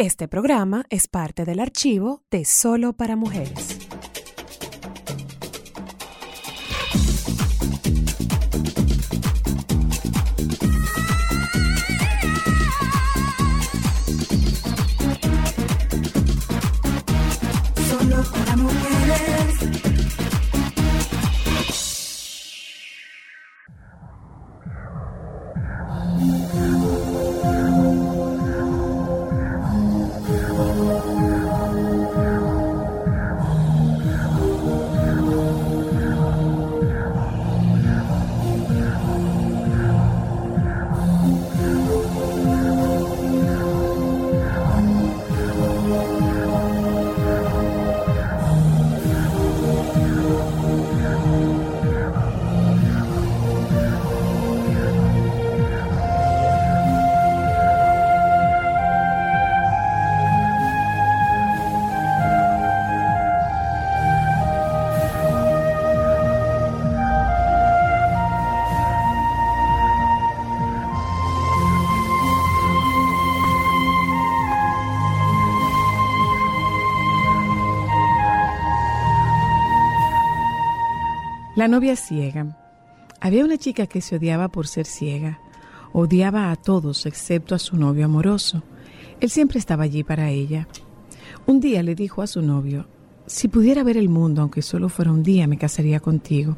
Este programa es parte del archivo de Solo para Mujeres. La novia ciega. Había una chica que se odiaba por ser ciega. Odiaba a todos excepto a su novio amoroso. Él siempre estaba allí para ella. Un día le dijo a su novio, si pudiera ver el mundo, aunque solo fuera un día, me casaría contigo.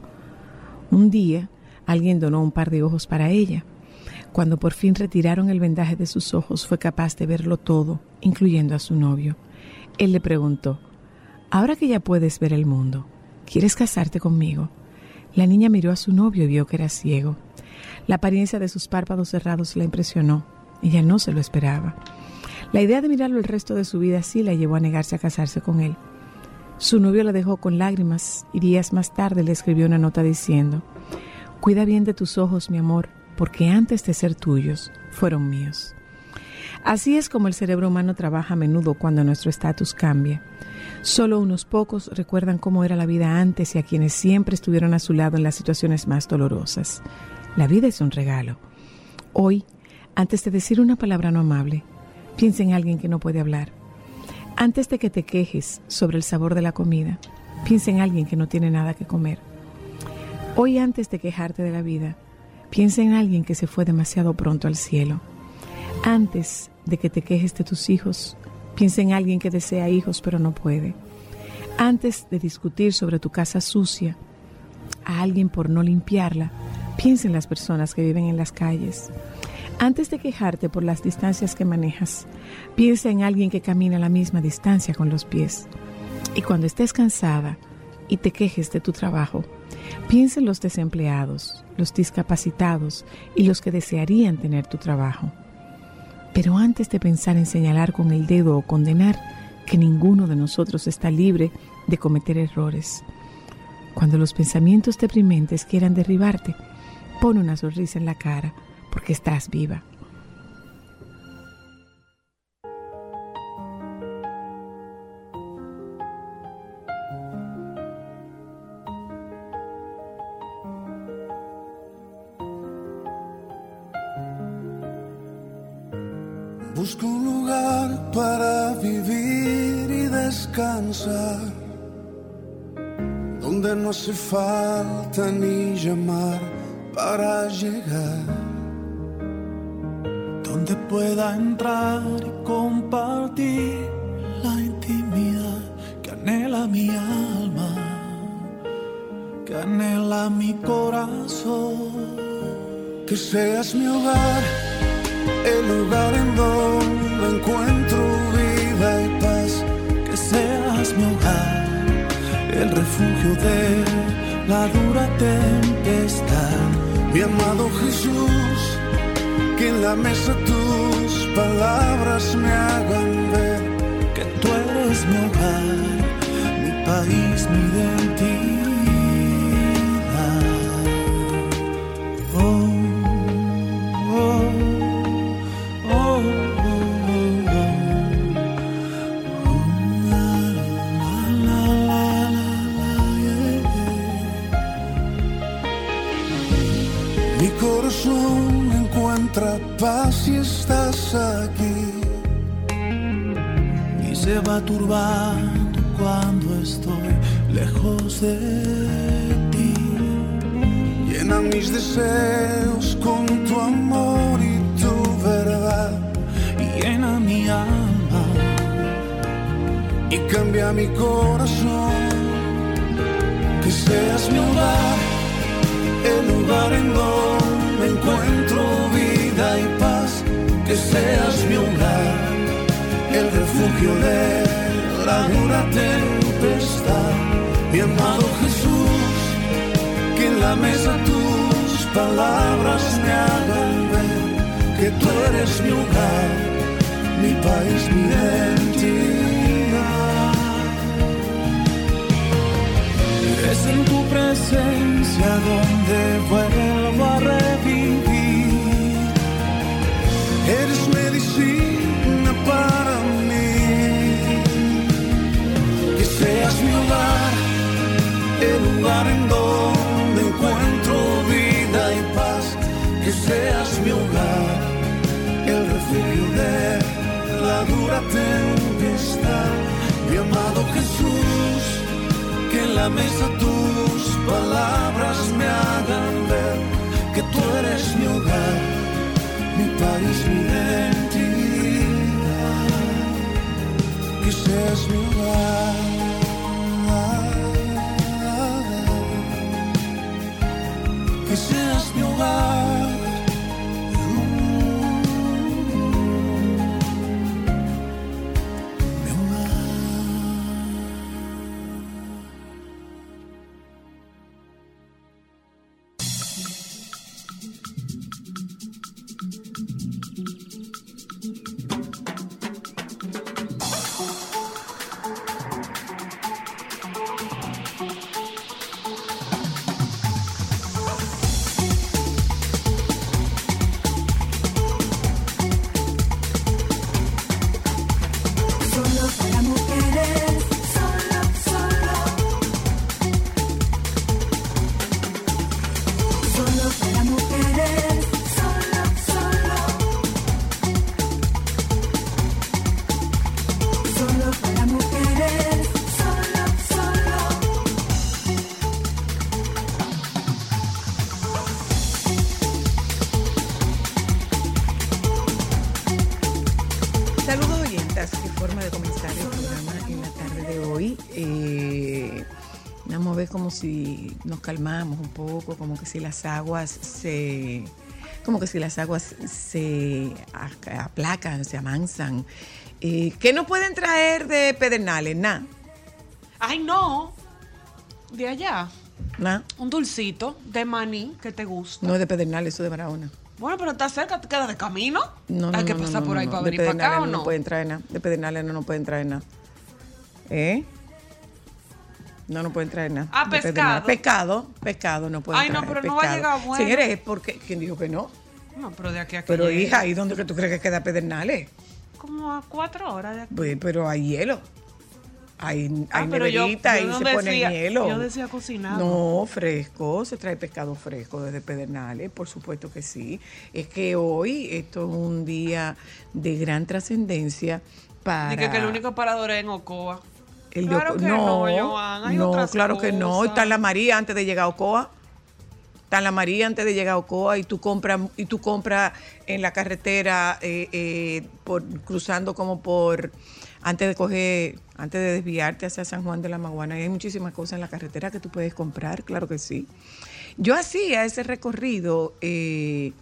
Un día, alguien donó un par de ojos para ella. Cuando por fin retiraron el vendaje de sus ojos, fue capaz de verlo todo, incluyendo a su novio. Él le preguntó, ahora que ya puedes ver el mundo, ¿quieres casarte conmigo? La niña miró a su novio y vio que era ciego. La apariencia de sus párpados cerrados la impresionó. Ella no se lo esperaba. La idea de mirarlo el resto de su vida así la llevó a negarse a casarse con él. Su novio la dejó con lágrimas y días más tarde le escribió una nota diciendo, Cuida bien de tus ojos, mi amor, porque antes de ser tuyos, fueron míos. Así es como el cerebro humano trabaja a menudo cuando nuestro estatus cambia. Solo unos pocos recuerdan cómo era la vida antes y a quienes siempre estuvieron a su lado en las situaciones más dolorosas. La vida es un regalo. Hoy, antes de decir una palabra no amable, piensa en alguien que no puede hablar. Antes de que te quejes sobre el sabor de la comida, piensa en alguien que no tiene nada que comer. Hoy, antes de quejarte de la vida, piensa en alguien que se fue demasiado pronto al cielo. Antes de que te quejes de tus hijos, Piensa en alguien que desea hijos pero no puede. Antes de discutir sobre tu casa sucia a alguien por no limpiarla, piensa en las personas que viven en las calles. Antes de quejarte por las distancias que manejas, piensa en alguien que camina la misma distancia con los pies. Y cuando estés cansada y te quejes de tu trabajo, piensa en los desempleados, los discapacitados y los que desearían tener tu trabajo. Pero antes de pensar en señalar con el dedo o condenar, que ninguno de nosotros está libre de cometer errores. Cuando los pensamientos deprimentes quieran derribarte, pon una sonrisa en la cara, porque estás viva. Donde no hace falta ni llamar para llegar, donde pueda entrar y compartir la intimidad que anhela mi alma, que anhela mi corazón. que seas mi hogar, el lugar en donde encuentro mi hogar, el refugio de la dura tempestad. Mi amado Jesús, que en la mesa tus palabras me hagan ver Que tú eres mi hogar, mi país, mi identidad. Corazón encuentra paz si estás aquí. se va turbando cuando estoy lejos de ti. Llena mis deseos con tu amor y tu verdad. Y llena mi alma y cambia mi corazón. Que seas mi hogar, el lugar en donde encuentro vida y paz. Que seas mi hogar, el refugio de la dura tempestad. Mi amado Jesús, que en la mesa tus palabras me hagan ver que tú eres mi hogar, mi país, mi identidad. Es en tu presencia donde vuelvo a revivir. Eres medicina para mí. Que seas mi hogar, el lugar en donde encuentro vida y paz. Que seas mi hogar, el refugio de la dura tempestad. Mi amado Jesús, que en la mesa tus palabras me hagan ver que tú eres mi hogar mi país, mi identidad, que seas mi hogar, que seas mi hogar. Nos calmamos un poco, como que si las aguas se, como que si las aguas se aplacan, se amansan. Eh, ¿Qué nos pueden traer de Pedernales? Nada, Ay, no. De allá. nada. Un dulcito de maní que te gusta. No es de Pedernales, eso es de Barahona. Bueno, pero está cerca, te queda de camino. No, no, Hay que no, pasar no, por ahí para venir para acá o no no. pueden traer nada. De Pedernales no nos pueden traer nada. ¿Eh? No, no pueden traer nada. Ah, pescado. Pedernales. Pescado, pescado no pueden Ay, no, traer. pero no va a pescado. llegar bueno. Señores, es porque. ¿Quién dijo que no? No, pero de aquí a aquí. Pero hija, ¿y dónde que tú crees que queda Pedernales? Como a cuatro horas de aquí. Pues, pero hay hielo. Hay, Ah, hay yo- neverita yo y no se pone hielo. yo decía cocinado. No, fresco, se trae pescado fresco desde Pedernales, por supuesto que sí. Es que hoy esto es un día de gran trascendencia para... Que, que el único parador es en Ocoa. El Claro que no, Joan, hay no, otras claro que no. Está en la María antes de llegar a Ocoa. Está en la María antes de llegar a Ocoa y tú compras y tú compras en la carretera eh, eh, por cruzando como por antes de coger antes de desviarte hacia San Juan de la Maguana. Y hay muchísimas cosas en la carretera que tú puedes comprar, claro que sí. Yo hacía ese recorrido, eh,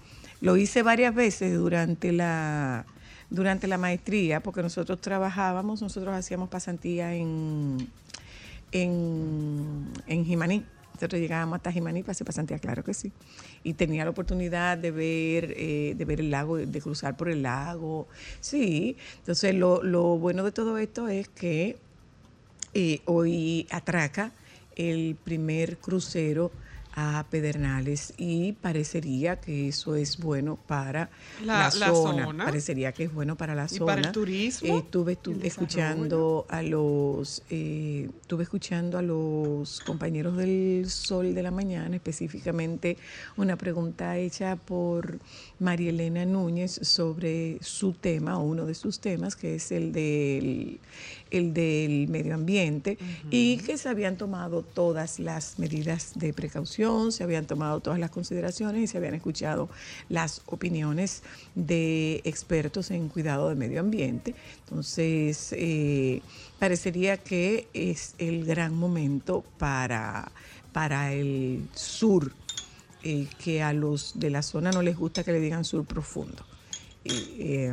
lo hice varias veces durante la durante la maestría, porque nosotros trabajábamos, nosotros hacíamos pasantía en en, en Jimaní. Nosotros llegábamos hasta Jimaní para hacer pasantía, claro que sí. Y tenía la oportunidad de ver, eh, de ver el lago, de cruzar por el lago. Sí, entonces lo, lo bueno de todo esto es que eh, hoy atraca el primer crucero a Pedernales y parecería que eso es bueno para la, La- la zona. Parecería que es bueno para la Y zona. para el turismo, Eh, estuve estu- el escuchando a los eh, estuve escuchando a los compañeros del Sol de la Mañana, específicamente una pregunta hecha por María Elena Núñez sobre su tema, o uno de sus temas, que es el del, el del medio ambiente, y que se habían tomado todas las medidas de precaución, se habían tomado todas las consideraciones y se habían escuchado las opiniones de expertos en cuidado del medio ambiente. Entonces, eh, parecería que es el gran momento para, para el sur, eh, que a los de la zona no les gusta que le digan sur profundo. Eh,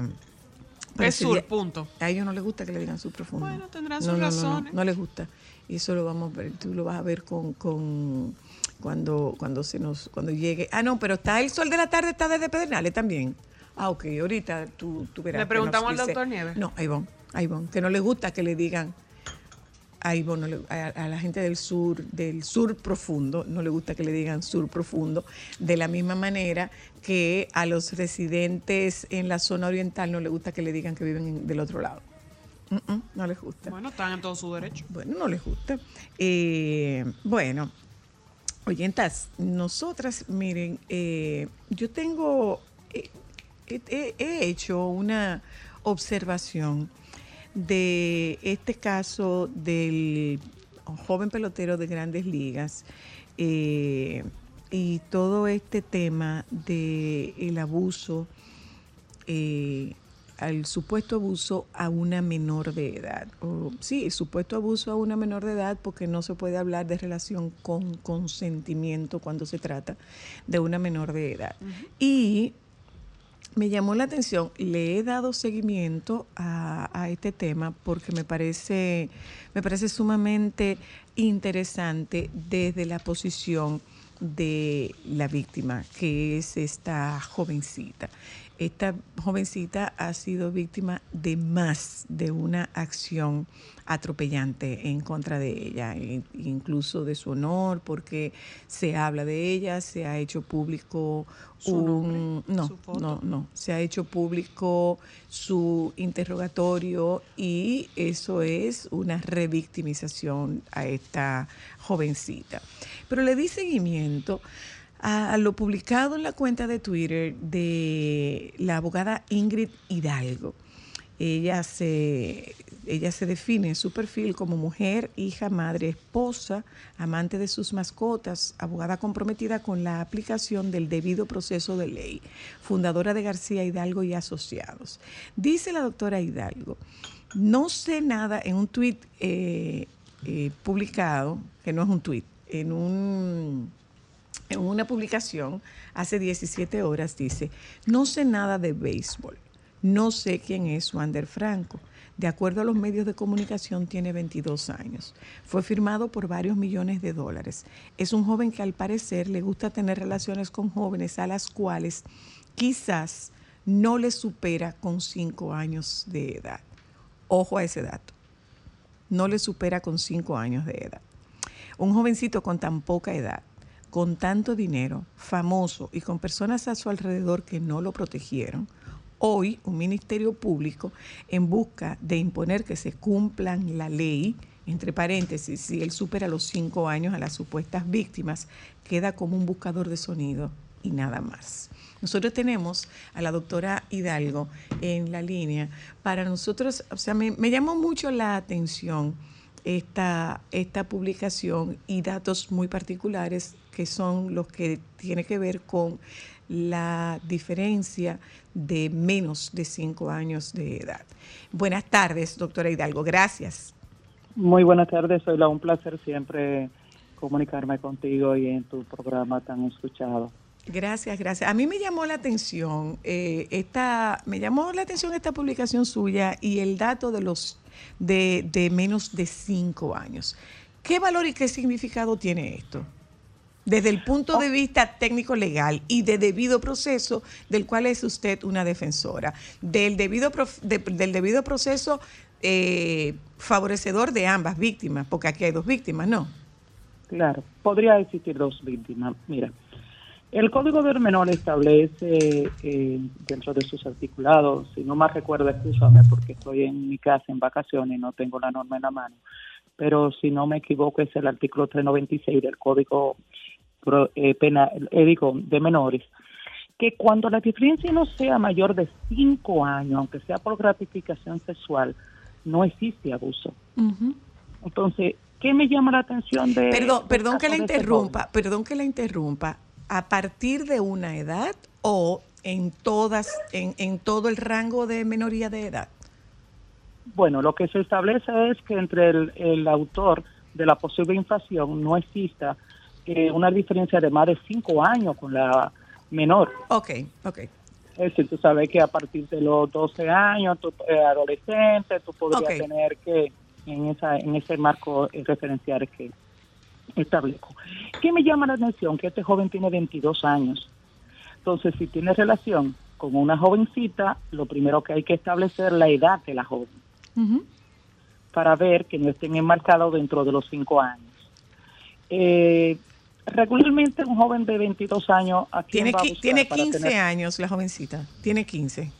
Es sur, punto. a ellos no les gusta que le digan sur profundo. Bueno, tendrán No, sus no, no, no, razones. No, les gusta. Y eso lo vamos a ver, tú lo vas a ver con, con cuando, cuando se nos, cuando llegue. Ah, no, pero está el sol de la tarde, está desde Pedernales también. Ah, ok, ahorita tú, tú verás. Le preguntamos al doctor Nieves. No, a Ivonne, a Ivonne, que no le gusta que le digan a Ivonne, no le- a, a la gente del sur, del sur profundo, no le gusta que le digan sur profundo, de la misma manera que a los residentes en la zona oriental no le gusta que le digan que viven en- del otro lado. No les gusta. Bueno, están en todo su derecho. Bueno, no les gusta. Eh, bueno, oyentas, nosotras, miren, eh, yo tengo, eh, he- he- he hecho una observación de este caso del joven pelotero de grandes ligas eh, y todo este tema del el abuso eh, al supuesto abuso a una menor de edad. O, sí, el supuesto abuso a una menor de edad porque no se puede hablar de relación con consentimiento cuando se trata de una menor de edad. Y me llamó la atención, le he dado seguimiento a, a este tema porque me parece, me parece sumamente interesante desde la posición de la víctima, que es esta jovencita. Esta jovencita ha sido víctima de más de una acción atropellante en contra de ella, incluso de su honor, porque se habla de ella, se ha hecho público ¿Su un... nombre? No, ¿Su foto? no, no. Se ha hecho público su interrogatorio y eso es una revictimización a esta jovencita. Pero le di seguimiento a, lo publicado en la cuenta de Twitter de la abogada Ingrid Hidalgo. Ella se, ella se define en su perfil como mujer, hija, madre, esposa, amante de sus mascotas, abogada comprometida con la aplicación del debido proceso de ley, fundadora de García Hidalgo y Asociados. Dice la doctora Hidalgo, no sé nada en un tuit eh, eh, publicado, que no es un tuit, en un en una publicación hace 17 horas dice, no sé nada de béisbol, no sé quién es Wander Franco. De acuerdo a los medios de comunicación, tiene 22 años. Fue firmado por varios millones de dólares. Es un joven que al parecer le gusta tener relaciones con jóvenes a las cuales quizás no le supera con 5 años de edad. Ojo a ese dato. No le supera con 5 años de edad. Un jovencito con tan poca edad, con tanto dinero, famoso y con personas a su alrededor que no lo protegieron, hoy un ministerio público en busca de imponer que se cumplan la ley, entre paréntesis, si él supera los cinco años a las supuestas víctimas, queda como un buscador de sonido y nada más. Nosotros tenemos a la doctora Hidalgo en la línea. Para nosotros, o sea, me, me llamó mucho la atención esta, esta publicación y datos muy particulares que son los que tienen que ver con la diferencia de menos de cinco años de edad. Buenas tardes, doctora Hidalgo. Gracias. Muy buenas tardes, Soyla. Un placer siempre comunicarme contigo y en tu programa tan escuchado. Gracias, gracias. A mí me llamó la atención eh, esta, me llamó la atención esta publicación suya y el dato de los de, de menos de cinco años. ¿Qué valor y qué significado tiene esto? Desde el punto de vista técnico legal y de debido proceso, del cual es usted una defensora, del debido, prof- de- del debido proceso eh, favorecedor de ambas víctimas, porque aquí hay dos víctimas, ¿no? Claro, podría existir dos víctimas. Mira, el Código del Menor establece eh, dentro de sus articulados, si no más recuerdo, escúchame porque estoy en mi casa en vacaciones y no tengo la norma en la mano, pero si no me equivoco es el artículo 396 del Código Pro- eh, Penal eh, digo, de Menores, que cuando la diferencia no sea mayor de cinco años, aunque sea por gratificación sexual, no existe abuso. Entonces, ¿qué me llama la atención de... Perdón, del perdón que la de este interrumpa, perdón que la interrumpa. ¿A partir de una edad o en todas, en, en todo el rango de menoría de edad? Bueno, lo que se establece es que entre el, el autor de la posible infracción no exista eh, una diferencia de más de cinco años con la menor. Ok, ok. Es decir, tú sabes que a partir de los 12 años, tú, eh, adolescente, tú podrías tener que, en, esa, en ese marco eh, referencial que establezco. ¿Qué me llama la atención? Que este joven tiene 22 años. Entonces, si tiene relación con una jovencita, lo primero que hay que establecer es la edad de la joven para ver que no estén enmarcados dentro de los cinco años. Eh, regularmente un joven de 22 años ¿a quién Tiene, va a qui- buscar tiene para 15 tener- años la jovencita, tiene 15,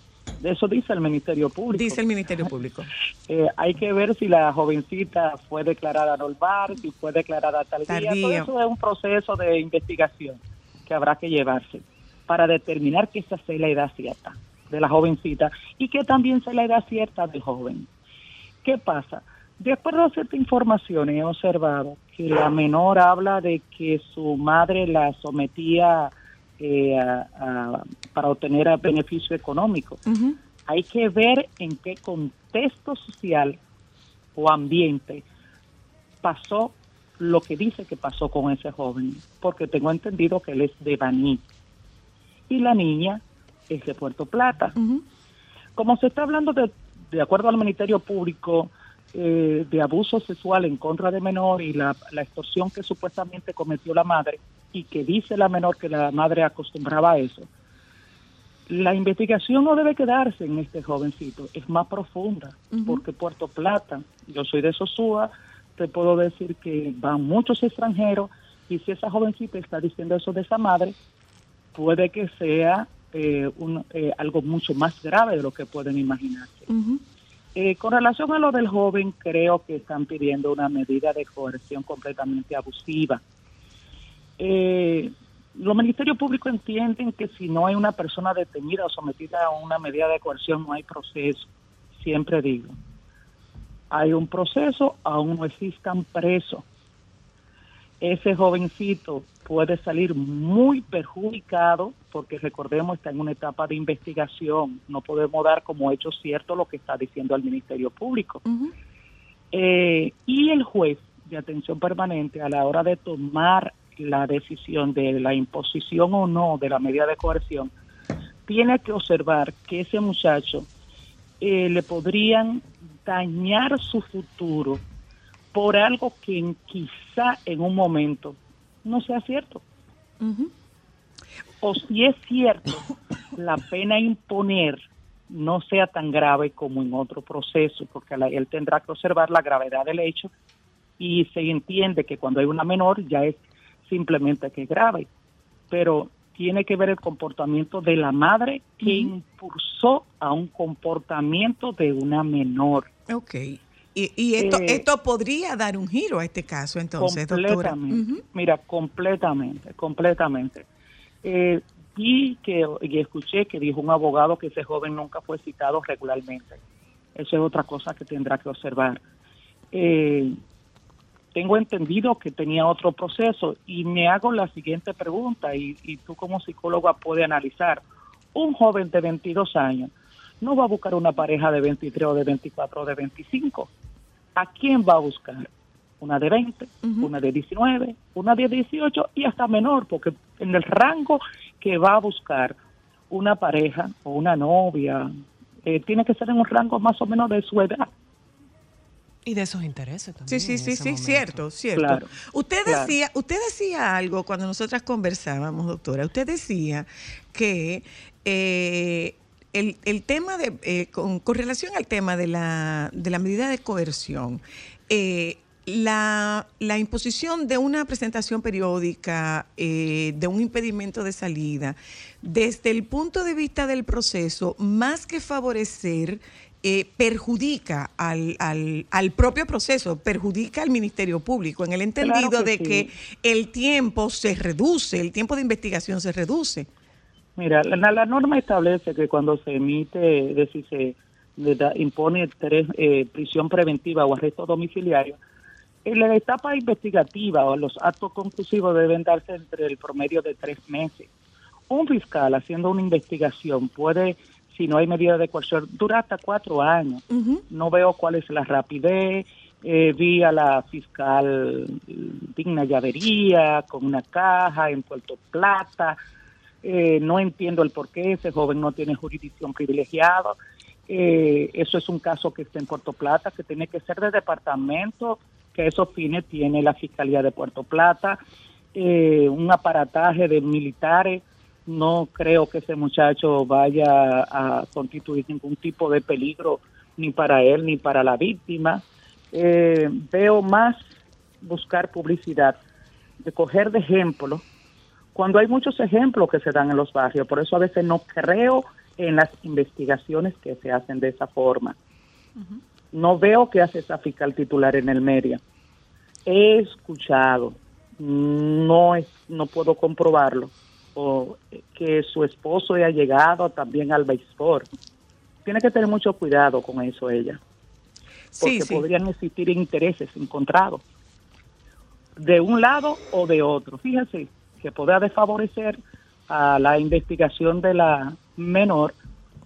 De eso dice el Ministerio Público. dice el Ministerio Público. Eh, hay que ver si la jovencita fue declarada normal, si fue declarada tardía. Tardía. Todo eso es un proceso de investigación que habrá que llevarse para determinar que esa sea la edad cierta de la jovencita y que también sea la edad cierta del joven. ¿Qué pasa? De acuerdo a cierta información, he observado que la menor habla de que su madre la sometía eh, a- a- para obtener beneficio económico. Hay que ver en qué contexto social o ambiente pasó lo que dice que pasó con ese joven, porque tengo entendido que él es de Baní y la niña es de Puerto Plata. Como se está hablando de, de acuerdo al Ministerio Público, eh, de abuso sexual en contra de menor y la, la extorsión que supuestamente cometió la madre y que dice la menor que la madre acostumbraba a eso, la investigación no debe quedarse en este jovencito, es más profunda, porque Puerto Plata, yo soy de Sosúa, te puedo decir que van muchos extranjeros y si esa jovencita está diciendo eso de esa madre, puede que sea eh, un- eh, algo mucho más grave de lo que pueden imaginarse. Eh, con relación a lo del joven, creo que están pidiendo una medida de coerción completamente abusiva. Eh, los ministerios públicos entienden que si no hay una persona detenida o sometida a una medida de coerción, no hay proceso. Siempre digo, hay un proceso, aún no existan presos. Ese jovencito puede salir muy perjudicado porque recordemos está en una etapa de investigación. No podemos dar como hecho cierto lo que está diciendo el Ministerio Público. Eh, y el juez de atención permanente a la hora de tomar la decisión de la imposición o no de la medida de coerción, tiene que observar que ese muchacho eh, le podrían dañar su futuro por algo que quizá en un momento no sea cierto. O si es cierto, la pena imponer no sea tan grave como en otro proceso, porque él tendrá que observar la gravedad del hecho y se entiende que cuando hay una menor ya es simplemente que es grave, pero tiene que ver el comportamiento de la madre que impulsó a un comportamiento de una menor. Ok. Y, y esto, Eh, esto podría dar un giro a este caso, entonces, doctora. completamente. Mira, completamente, completamente. Eh, y que y escuché que dijo un abogado que ese joven nunca fue citado regularmente. Eso es otra cosa que tendrá que observar. Eh, tengo entendido que tenía otro proceso y me hago la siguiente pregunta y, y tú como psicóloga puedes analizar. Un joven de 22 años no va a buscar una pareja de 23 o de 24 o de 25. ¿A quién va a buscar? Una de 20, una de 19, una de 18 y hasta menor, porque en el rango que va a buscar una pareja o una novia, eh, tiene que ser en un rango más o menos de su edad. Y de sus intereses también. Sí, sí, sí, sí, momento. cierto, cierto. Claro, usted claro. decía, usted decía algo cuando nosotras conversábamos, doctora. Usted decía que eh, el, el tema de, eh, con, con relación al tema de la, de la medida de coerción, eh, la, la imposición de una presentación periódica, eh, de un impedimento de salida, desde el punto de vista del proceso, más que favorecer, eh, perjudica al, al, al propio proceso, perjudica al Ministerio Público, en el entendido Claro que de sí. que el tiempo se reduce, el tiempo de investigación se reduce. Mira, la, la norma establece que cuando se emite, es decir, se da- impone tres, eh, prisión preventiva o arresto domiciliario, en la etapa investigativa o los actos conclusivos deben darse entre el promedio de tres meses. Un fiscal haciendo una investigación puede, si no hay medida de coerción, durar hasta cuatro años. No veo cuál es la rapidez. Eh, vi a la fiscal Digna Llavería con una caja en Puerto Plata. Eh, no entiendo el por qué ese joven no tiene jurisdicción privilegiada. Eh, eso es un caso que está en Puerto Plata, que tiene que ser de departamento, que esos fines tiene la Fiscalía de Puerto Plata. Eh, un aparataje de militares. No creo que ese muchacho vaya a constituir ningún tipo de peligro ni para él ni para la víctima. Eh, veo más buscar publicidad, de coger de ejemplo, cuando hay muchos ejemplos que se dan en los barrios. Por eso a veces no creo en las investigaciones que se hacen de esa forma. No veo qué hace esa fiscal titular en el media. He escuchado, no es, no puedo comprobarlo, o eh, que su esposo ha llegado también al béisbol. Tiene que tener mucho cuidado con eso ella, porque Sí, sí. podrían existir intereses encontrados de un lado o de otro. Fíjense que podrá desfavorecer a la investigación de la menor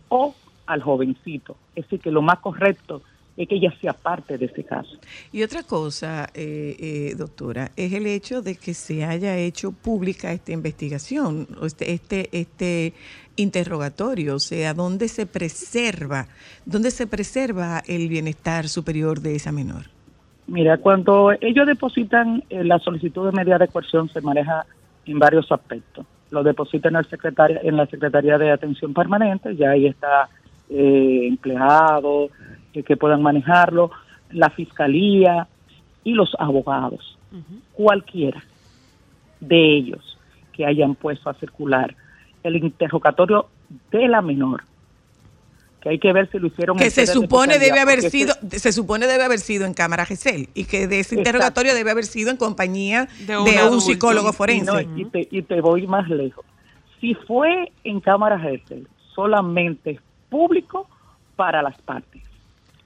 o al jovencito. Es decir, que lo más correcto es que ella sea parte de ese caso. Y otra cosa, eh, eh, doctora, es el hecho de que se haya hecho pública esta investigación, este, este, este interrogatorio, o sea, dónde se preserva, dónde se preserva el bienestar superior de esa menor. Mira, cuando ellos depositan eh, la solicitud de medida de coerción se maneja en varios aspectos. Lo depositan en, el secretaria, en la Secretaría de Atención Permanente, ya ahí está eh, empleado eh, que puedan manejarlo, la Fiscalía y los abogados. Cualquiera de ellos que hayan puesto a circular el interrogatorio de la menor, que hay que ver si lo hicieron Que en se supone debe haber sido, se supone debe haber sido en cámara GESEL y que de ese Exacto. interrogatorio debe haber sido en compañía De de, un psicólogo Y, forense. no, y te, y te voy más lejos. Si fue en cámara Gesell, solamente es público para las partes.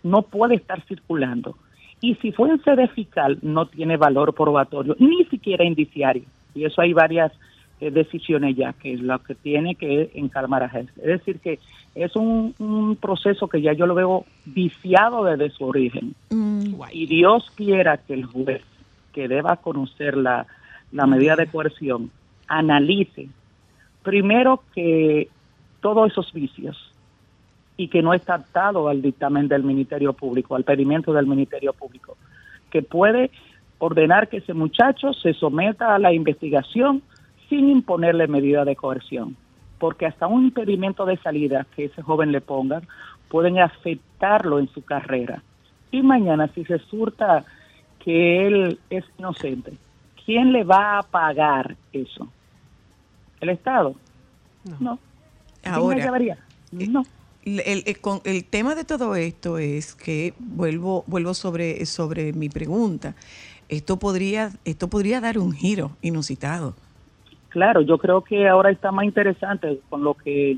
No puede estar circulando. Y si fue en sede fiscal, no tiene valor probatorio, ni siquiera indiciario. Y eso hay varias decisiones ya, que es lo que tiene que en cámara Gesell. Es decir, que es un, un proceso que ya yo lo veo viciado desde su origen. Mm, y Dios quiera que el juez que deba conocer la, la medida de coerción analice primero que todos esos vicios y que no está atado al dictamen del Ministerio Público, al pedimento del Ministerio Público, que puede ordenar que ese muchacho se someta a la investigación sin imponerle medida de coerción, porque hasta un impedimento de salida que ese joven le ponga pueden afectarlo en su carrera. Y mañana si resulta que él es inocente, ¿quién le va a pagar eso? ¿El Estado? No. ¿Quién Ahora, llevaría? No. El, el- el- con- el tema de todo esto es que vuelvo vuelvo sobre sobre mi pregunta. Esto podría esto podría dar un giro inusitado. Claro, yo creo que ahora está más interesante con lo que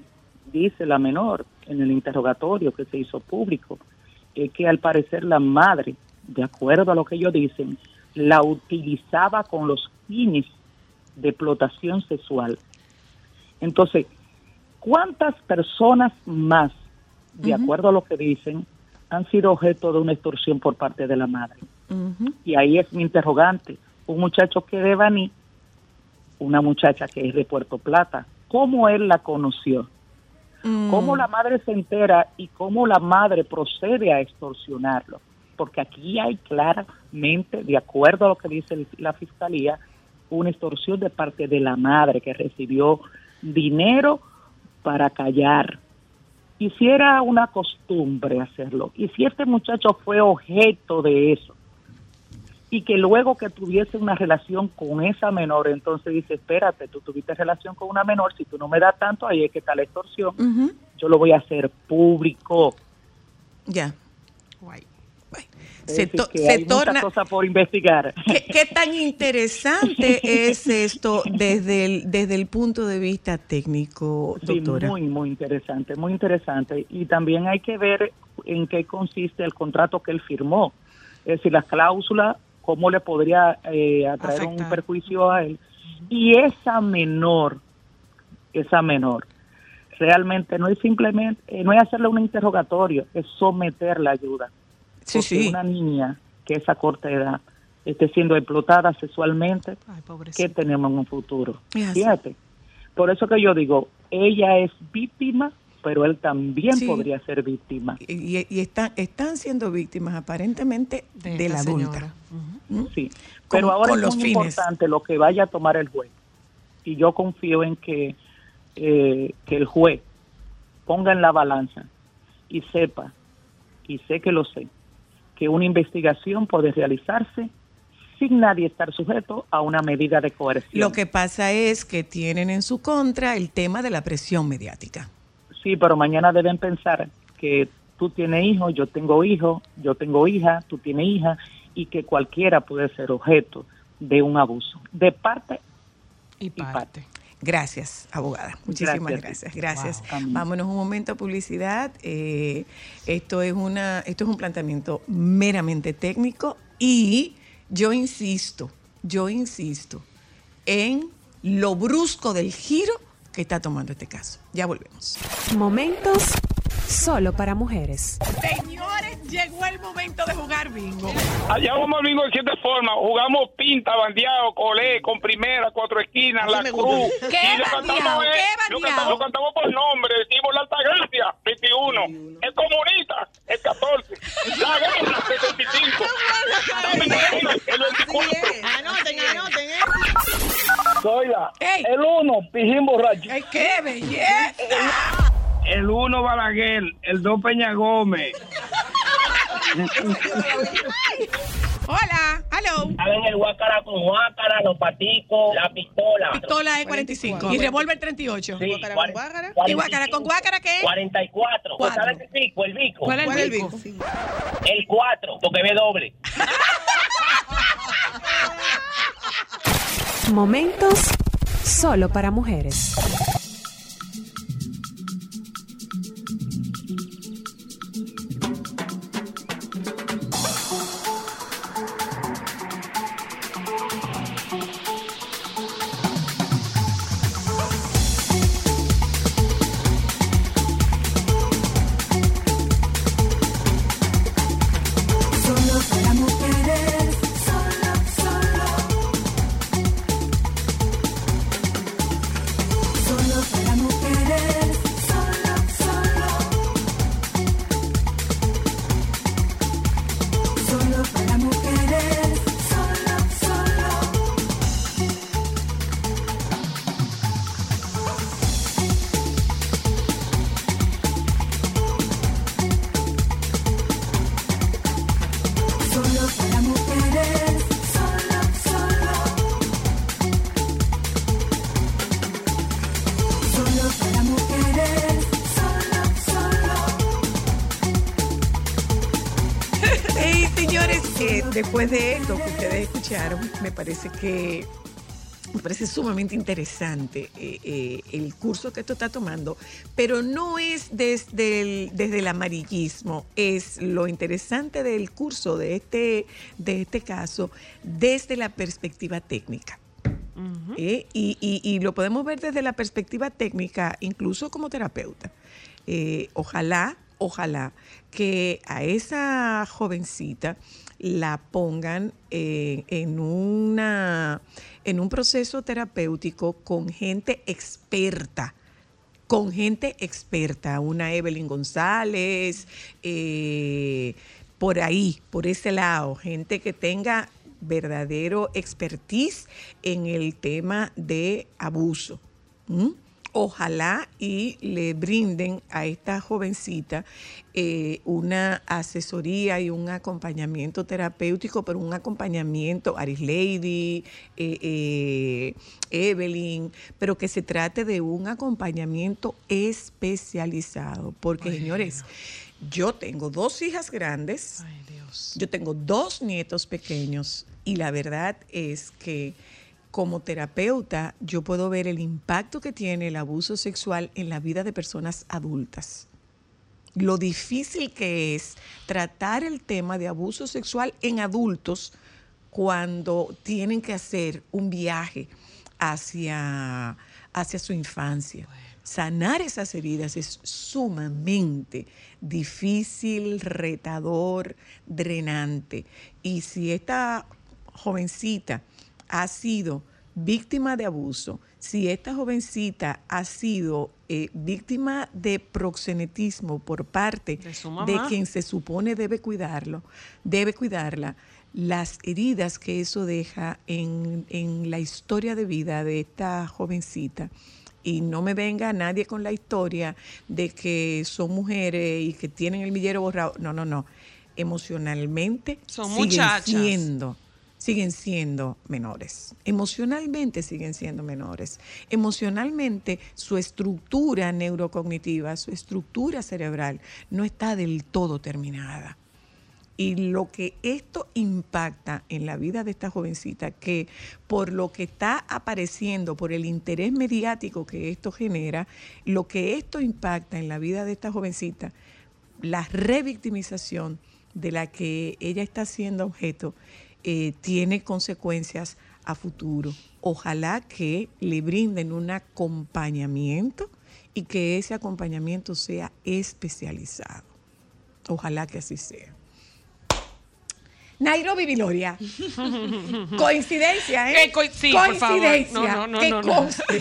dice la menor en el interrogatorio que se hizo público, es que al parecer la madre, de acuerdo a lo que ellos dicen, la utilizaba con los fines de explotación sexual. Entonces, ¿cuántas personas más, de acuerdo a lo que dicen, han sido objeto de una extorsión por parte de la madre? Y ahí es mi interrogante. Un muchacho que de Baní, una muchacha que es de Puerto Plata, ¿cómo él la conoció? Mm, ¿Cómo la madre se entera y cómo la madre procede a extorsionarlo? Porque aquí hay claramente, de acuerdo a lo que dice la fiscalía, una extorsión de parte de la madre que recibió dinero para callar. Y si era una costumbre hacerlo, y si este muchacho fue objeto de eso, y que luego que tuviese una relación con esa menor, entonces dice, espérate, tú tuviste relación con una menor, si tú no me das tanto, ahí es que está la extorsión, yo lo voy a hacer público. Ya. Guay. Se, to- que se hay muchas torna... cosas por investigar. ¿Qué, qué tan interesante es esto desde el, desde el punto de vista técnico, Sí, doctora? muy, muy interesante, muy interesante. Y también hay que ver en qué consiste el contrato que él firmó. Es decir, las cláusulas, cómo le podría eh, atraer un perjuicio a él. Y esa menor, esa menor, realmente no es simplemente, eh, no es hacerle un interrogatorio, es someterla a ayuda. Sí, Porque sí. una niña que es a corta edad esté siendo explotada sexualmente, Ay, ¿qué tenemos en un futuro? Es así. Fíjate. Por eso que yo digo, ella es víctima, pero él también Sí. podría ser víctima. Y, y están, están siendo víctimas aparentemente de, la adulta. Sí. Con- Pero ahora con es los muy fines. importante lo que vaya a tomar el juez. Y yo confío en que, eh, que el juez ponga en la balanza y sepa, y sé que lo sé, que una investigación puede realizarse sin nadie estar sujeto a una medida de coerción. Lo que pasa es que tienen en su contra el tema de la presión mediática. Sí, pero mañana deben pensar que tú tienes hijo, yo tengo hijo, yo tengo hija, tú tienes hija, y que cualquiera puede ser objeto de un abuso, de parte Y parte. parte. Gracias, abogada. Muchísimas Gracias. gracias. Gracias. Wow. Amén. Vámonos un momento a publicidad. Eh, esto es una, esto es un planteamiento meramente técnico y yo insisto, yo insisto en lo brusco del giro que está tomando este caso. Ya volvemos. Momentos solo para mujeres. Señores, llegó el momento de jugar bingo. Allá vamos al bingo de siete formas. Jugamos pinta, bandeado, colé, con primera, cuatro esquinas, la cruz. ¿Qué y lo bandeado? cantamos, eh, ¿Qué lo cantamos, lo cantamos por nombre. Decimos la Altagracia, 21. El comunista, el 14. La guerra, 75. El 24. Anoten, anoten, Soy la. ¡Ey! El 1, Pijín Borracho. ¡Ay, qué belleza! El 1, Balaguer. El 2, Peña Gómez. Hola, hello. Hagan el guácara con guácara, los paticos, la pistola. Pistola de 45 y revólver 38. Sí, ¿Y guácara guácara con guácara qué? 44. Cuatro. ¿Sabes qué pico? El bico. ¿Cuál es el bico? El 4, porque ve doble. Momentos solo para mujeres. Escucharon, me parece que me parece sumamente interesante eh, eh, el curso que esto está tomando, pero no es desde el, desde el amarillismo, es lo interesante del curso de este, de este caso desde la perspectiva técnica. ¿eh? y, y- y lo podemos ver desde la perspectiva técnica, incluso como terapeuta. Ojalá, ojalá que a esa jovencita la pongan eh, en, una, en un proceso terapéutico con gente experta con gente experta, una Evelyn González, eh, por ahí, por ese lado, gente que tenga verdadero expertise en el tema de abuso. Ojalá y le brinden a esta jovencita eh, una asesoría y un acompañamiento terapéutico, pero un acompañamiento, Aris Lady, eh, eh, Evelyn, pero que se trate de un acompañamiento especializado. Porque, señores, yo tengo dos hijas grandes, yo tengo dos nietos pequeños y la verdad es que como terapeuta yo puedo ver el impacto que tiene el abuso sexual en la vida de personas adultas. Lo difícil que es tratar el tema de abuso sexual en adultos cuando tienen que hacer un viaje hacia, hacia su infancia. Sanar esas heridas es sumamente difícil, retador, drenante. Y si esta jovencita ha sido víctima de abuso, si esta jovencita ha sido eh, víctima de proxenetismo por parte De quien se supone debe cuidarlo, debe cuidarla, las heridas que eso deja en, en la historia de vida de esta jovencita. Y no me venga nadie con la historia de que son mujeres y que tienen el millero borrado. No, no, no. Emocionalmente Son siguen muchachas. siendo siguen siendo menores. Emocionalmente siguen siendo menores. Emocionalmente su estructura neurocognitiva, su estructura cerebral no está del todo terminada. Y lo que esto impacta en la vida de esta jovencita, que por lo que está apareciendo, por el interés mediático que esto genera, lo que esto impacta en la vida de esta jovencita, la revictimización de la que ella está siendo objeto, eh, tiene consecuencias a futuro. Ojalá que le brinden un acompañamiento y que ese acompañamiento sea especializado. Ojalá que así sea. Nairobi Viloria. Coincidencia, ¿eh? Coi- sí, por favor. Coincidencia. No, no, no, que no, no. conste.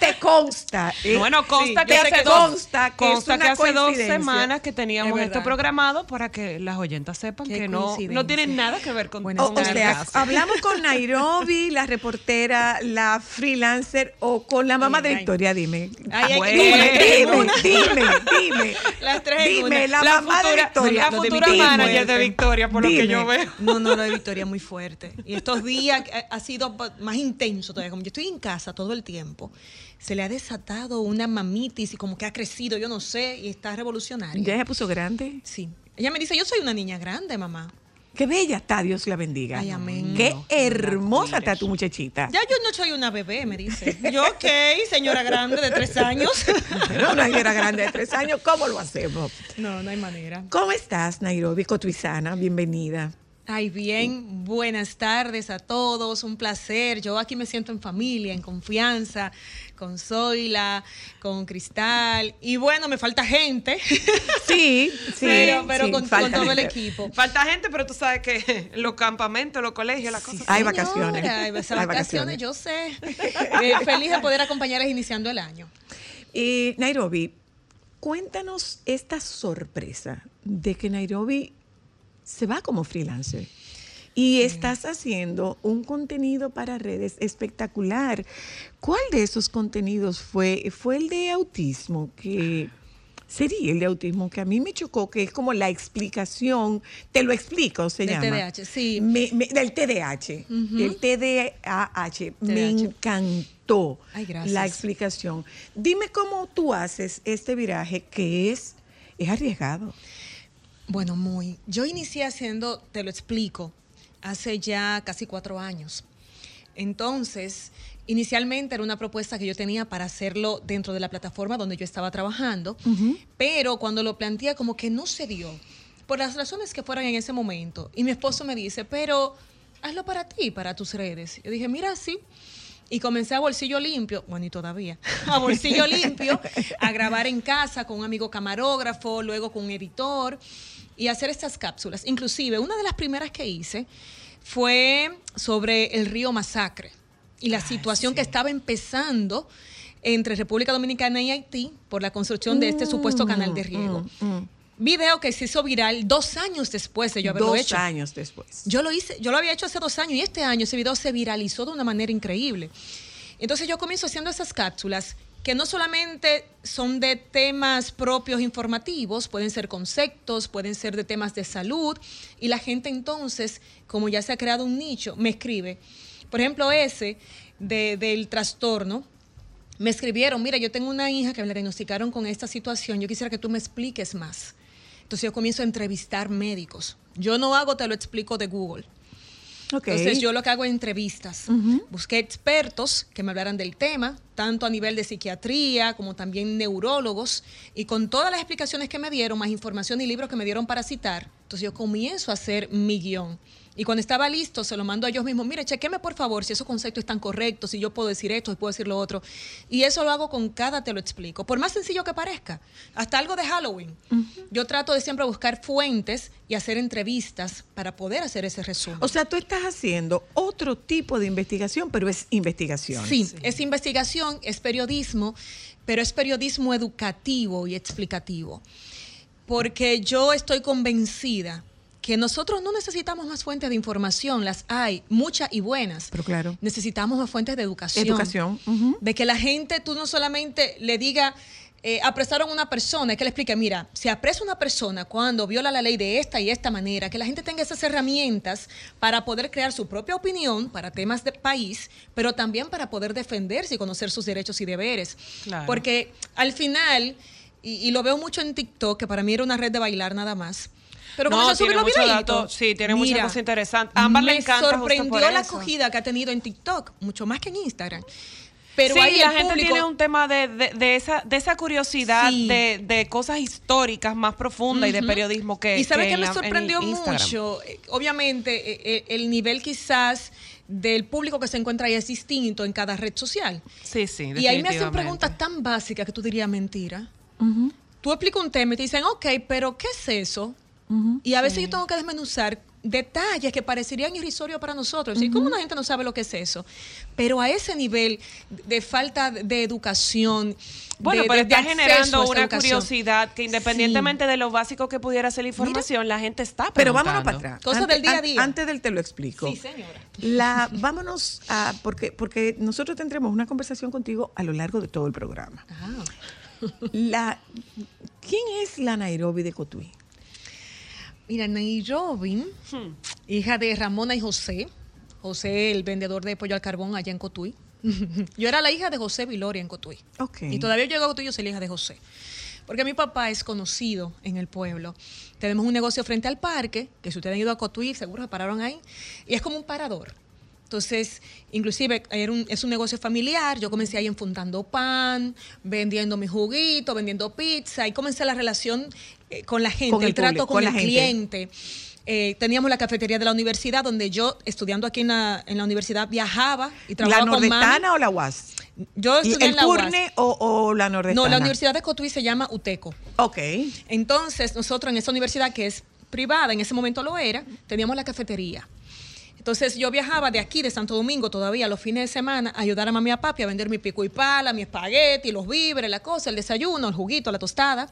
te consta. ¿eh? Bueno, consta Sí, que hace dos, consta que consta que hace dos coincidencia. semanas que teníamos Es esto programado para que las oyentas sepan Qué que no, coincidencia. no tienen nada que ver con, O, con o sea, hablamos con Nairobi, la reportera, la freelancer, o con la mamá de Ay, Victoria, dime. Ay, Bueno, dime, dime, dime. dime. Las tres Dime, la, La mamá de Victoria. la futura manager de Victoria, por lo que Dime. yo veo. No, no, lo de Victoria es muy fuerte. Y estos días ha sido más intenso todavía. Como yo estoy en casa todo el tiempo, se le ha desatado una mamitis y como que ha crecido, yo no sé, y está revolucionaria. ¿Ya se puso grande? Sí. Ella me dice, yo soy una niña grande, mamá. Qué bella está, Dios la bendiga. Ay, amén. Qué hermosa está tu muchachita. Ya yo no soy una bebé, me dice. Yo, ok, señora grande de tres años. Pero una señora grande de tres años, ¿cómo lo hacemos? No, no hay manera. ¿Cómo estás, Nairobi Cotuizana? Bienvenida. Ay, bien, buenas tardes a todos, un placer. Yo aquí me siento en familia, en confianza, con Zoila, con Cristal. Y bueno, me falta gente. Sí, sí. Pero, pero sí, con, todo el gente. equipo. Falta gente, pero tú sabes que los campamentos, los colegios, las cosas. Hay Señora, vacaciones. Hay vacaciones, vacaciones. yo sé. Eh, feliz de poder acompañarles iniciando el año. Eh, Nairobi, cuéntanos esta sorpresa de que Nairobi se va como freelancer. Y estás haciendo un contenido para redes espectacular. ¿Cuál de esos contenidos fue? ¿Fue el de autismo? Que sería el de autismo que a mí me chocó, que es como la explicación, te lo explico, se Del llama. TDAH, sí. Me- me- del TDAH. El TDAH. Me encantó Ay, la explicación. Dime cómo tú haces este viraje que es, es arriesgado. Bueno, muy. Yo inicié haciendo, te lo explico, hace ya casi cuatro años. Entonces, inicialmente era una propuesta que yo tenía para hacerlo dentro de la plataforma donde yo estaba trabajando, pero cuando lo planteé como que no se dio, por las razones que fueran en ese momento. Y mi esposo me dice, pero hazlo para ti, para tus redes. Yo dije, mira, sí. Y comencé a bolsillo limpio, bueno, y todavía, a bolsillo limpio, a grabar en casa con un amigo camarógrafo, luego con un editor, y hacer estas cápsulas. Inclusive, una de las primeras que hice fue sobre el río Masacre y la situación que estaba empezando entre República Dominicana y Haití por la construcción de este supuesto canal de riego. Video que se hizo viral dos años después de yo haberlo Dos hecho. años después. Yo lo hice, yo lo había hecho hace dos años y este año ese video se viralizó de una manera increíble. Entonces yo comienzo haciendo esas cápsulas que no solamente son de temas propios informativos, pueden ser conceptos, pueden ser de temas de salud, y la gente entonces, como ya se ha creado un nicho, me escribe. Por ejemplo, ese de- del trastorno, me escribieron, mira, yo tengo una hija que me diagnosticaron con esta situación, yo quisiera que tú me expliques más. Entonces yo comienzo a entrevistar médicos. Yo no hago, te lo explico de Google. Ok. Entonces yo lo que hago es entrevistas. Busqué expertos que me hablaran del tema, tanto a nivel de psiquiatría como también neurólogos, y con todas las explicaciones que me dieron, más información y libros que me dieron para citar, entonces yo comienzo a hacer mi guion. Y cuando estaba listo, se lo mando a ellos mismos, mire, chequeme por favor si esos conceptos están correctos, si yo puedo decir esto, si puedo decir lo otro. Y eso lo hago con cada te lo explico, por más sencillo que parezca. Hasta algo de Halloween. Yo trato de siempre buscar fuentes y hacer entrevistas para poder hacer ese resumen. O sea, tú estás haciendo otro tipo de investigación, pero es investigación. Sí, es investigación, es periodismo, pero es periodismo educativo y explicativo. Porque yo estoy convencida que nosotros no necesitamos más fuentes de información, las hay, muchas y buenas. Pero claro. Necesitamos más fuentes de educación. Educación. De que la gente, tú no solamente le diga, eh, apresaron a una persona, que le explique, mira, se apresa una persona cuando viola la ley de esta y esta manera, que la gente tenga esas herramientas para poder crear su propia opinión para temas de país, pero también para poder defenderse y conocer sus derechos y deberes. Claro. Porque al final, y, y lo veo mucho en TikTok, que para mí era una red de bailar nada más. Pero No, a subir los mucho videitos. dato, sí, tiene mucha Mira, cosa interesante. A Ámbar le me encanta justo sorprendió por la eso. acogida que ha tenido en TikTok, mucho más que en Instagram. Pero sí, ahí la gente público- tiene un tema de, de, de esa, de esa curiosidad Sí. de, de cosas históricas más profundas y de periodismo que Y sabe que que me sorprendió mucho. Eh, Obviamente, eh, eh, el nivel quizás del público que se encuentra ahí es distinto en cada red social. Sí, sí, Y ahí me hacen preguntas tan básicas que tú dirías mentira. Tú explicas un tema y te dicen, ok, pero ¿qué es eso? Y a veces yo tengo que desmenuzar detalles que parecerían irrisorios para nosotros. ¿Y cómo la gente no sabe lo que es eso? Pero a ese nivel de falta de educación. Bueno, de- pero está generando una educación. curiosidad que independientemente de lo básico que pudiera ser la información, la gente está Pero vámonos para preguntando. atrás. Cosas Antes- del día a día. Antes del te lo explico. Sí, señora. La, vámonos a, porque, porque nosotros tendremos una conversación contigo a lo largo de todo el programa. Ah. La, ¿Quién es la Nairobi de Cotuí? Mira, Nairobi, Hmm. hija de Ramona y José. José, el vendedor de pollo al carbón allá en Cotuí. yo era la hija de José Viloria en Cotuí. Ok. Y todavía llego a Cotuí, yo soy la hija de José. Porque mi papá es conocido en el pueblo. Tenemos un negocio frente al parque, que si ustedes han ido a Cotuí, seguro se pararon ahí. Y es como un parador. Entonces, inclusive era un- es un negocio familiar. Yo comencé ahí enfundando pan, vendiendo mi juguito, vendiendo pizza y comencé la relación eh, con la gente, Con el el, trato público, con, con el la cliente. Eh, teníamos la cafetería de la universidad donde yo, estudiando aquí en la, en la universidad, viajaba y ¿La trabajaba con mami. nordestana o la UAS? Yo estudié ¿El en la UAS. Curne o, o la nordestana? No, la Universidad de Cotuí se llama UTECO. Ok. Entonces, nosotros en esa universidad que es privada, en ese momento lo era, teníamos la cafetería. Entonces yo viajaba de aquí, de Santo Domingo, todavía los fines de semana, a ayudar a mami y a papi a vender mi pico y pala, mi espagueti, los víveres, la cosa, el desayuno, el juguito, la tostada.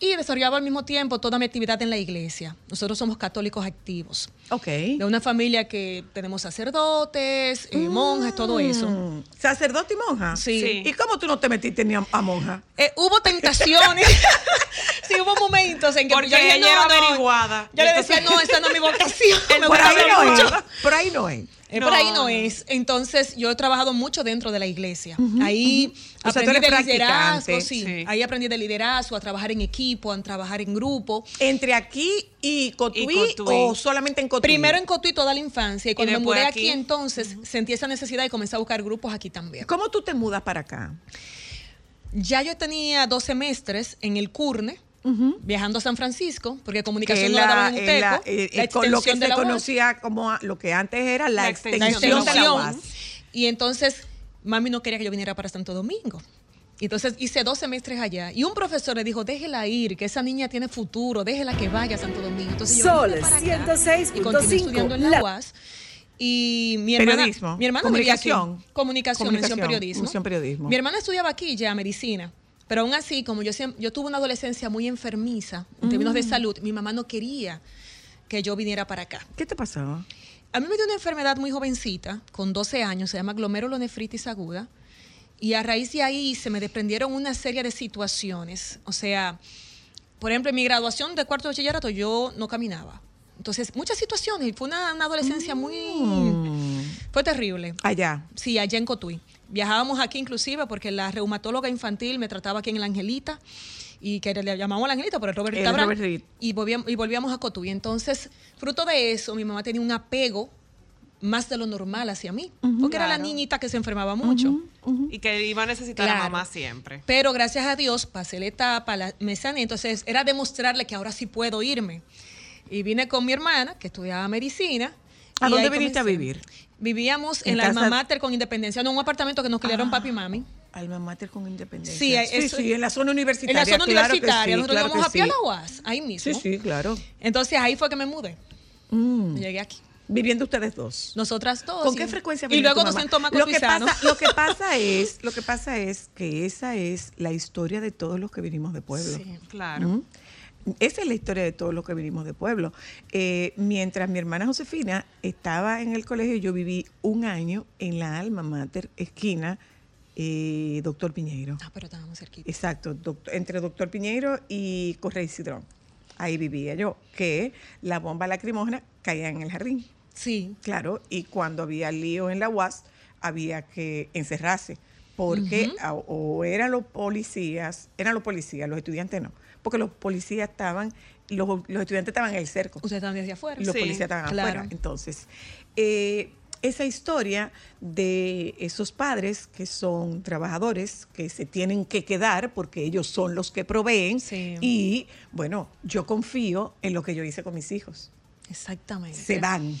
Y desarrollaba al mismo tiempo toda mi actividad en la iglesia. Nosotros somos católicos activos. Ok. De una familia que tenemos sacerdotes, eh, monjas, todo eso. Mm, ¿Sacerdote y monja? Sí. Sí. ¿Y cómo tú no te metiste ni a, a monja? Eh, hubo tentaciones. sí, hubo momentos en que Porque yo dije, ella no, era no. averiguada. Yo le decía, no, esa no es mi vocación. Por ahí no mucho. es. Por ahí no es. Eh, por ahí no es. Entonces, yo he trabajado mucho dentro de la iglesia. ahí tú aprendí de liderazgo, sí. Sí. Ahí aprendí de liderazgo, a trabajar en equipo, a trabajar en grupo. ¿Entre aquí y Cotuí, Y Cotuí. o solamente en Cotuí? Primero en Cotuí toda la infancia y cuando me después mudé aquí. aquí, entonces sentí esa necesidad y comencé a buscar grupos aquí también. ¿Cómo tú te mudas para acá? Ya yo tenía dos semestres en el CURNE, viajando a San Francisco, porque Que comunicación es no la la- daban en la- UTECO, eh, la eh, con lo que se la UAS. conocía como a- lo que antes era la, La extensión, la extensión de la. UAS. Y entonces, mami no quería que yo viniera para Santo Domingo. Entonces hice dos semestres allá y un profesor le dijo, déjela ir, que esa niña tiene futuro, déjela que vaya a Santo Domingo. Entonces yo Sol vine para acá 106.5, y continué estudiando en la la- UAS. Y mi hermana, Periodismo, mi hermana aquí. comunicación. Comunicación, mención Comunicación, periodismo. mención periodismo. Mi hermana estudiaba aquí ya medicina. Pero aún así, como yo, yo tuve una adolescencia muy enfermiza en términos Mm. de salud, mi mamá no quería que yo viniera para acá. ¿Qué te pasaba? A mí me dio una enfermedad muy jovencita, con 12 años, se llama glomerulonefritis aguda. Y a raíz de ahí se me desprendieron una serie de situaciones. O sea, por ejemplo, en mi graduación de cuarto de bachillerato yo no caminaba. Entonces, muchas situaciones. Fue una, una adolescencia muy... Fue terrible. Allá. Sí, allá en Cotuí. Viajábamos aquí inclusive porque la reumatóloga infantil me trataba aquí en la Angelita y que le llamamos la Angelita por el Robert El Cabral. Robert Reed. y, volvíamos, y volvíamos a Cotuí. Entonces, fruto de eso, mi mamá tenía un apego más de lo normal hacia mí, porque era la niñita que se enfermaba mucho. Y que iba a necesitar a Claro. mamá siempre. Pero gracias a Dios pasé la etapa, la, me sané, entonces era demostrarle que ahora sí puedo irme. Y vine con mi hermana, que estudiaba medicina. ¿A dónde viniste a vivir? Vivíamos en, En la casa- alma mater con Independencia, no, un apartamento que nos criaron papi y mami. Alma mater con independencia. Sí, sí, eso- sí, en la zona En universitaria. la zona claro universitaria, sí, nosotros claro íbamos que a UAS, ahí mismo. Sí, sí, claro. Entonces ahí fue que me mudé. Mm. Llegué aquí. Viviendo ustedes dos. Nosotras dos. ¿Con qué frecuencia Y luego nos sentó lo que pasa, lo que pasa es, lo que pasa es que esa es la historia de todos los que vinimos de pueblo. Sí. Claro. ¿Mm? Esa es la historia de todos los que vinimos de pueblo. Eh, mientras mi hermana Josefina estaba en el colegio, yo viví un año en la alma mater, esquina, eh, Doctor Piñeiro. Ah, pero estábamos cerquita. Exacto, doctor- entre Doctor Piñeiro y Correy Cidrón. Ahí vivía yo, que la bomba lacrimógena caía en el jardín. Sí. Claro, y cuando había lío en la UAS, había que encerrarse, porque o eran los policías, eran los policías, los estudiantes no, porque los policías estaban, los, los estudiantes estaban en el cerco, Ustedes estaban desde afuera. los Sí, policías estaban claro. afuera. Entonces, eh, esa historia de esos padres que son trabajadores, que se tienen que quedar porque ellos son los que proveen, Sí. y bueno, yo confío en lo que yo hice con mis hijos. Exactamente. Se van.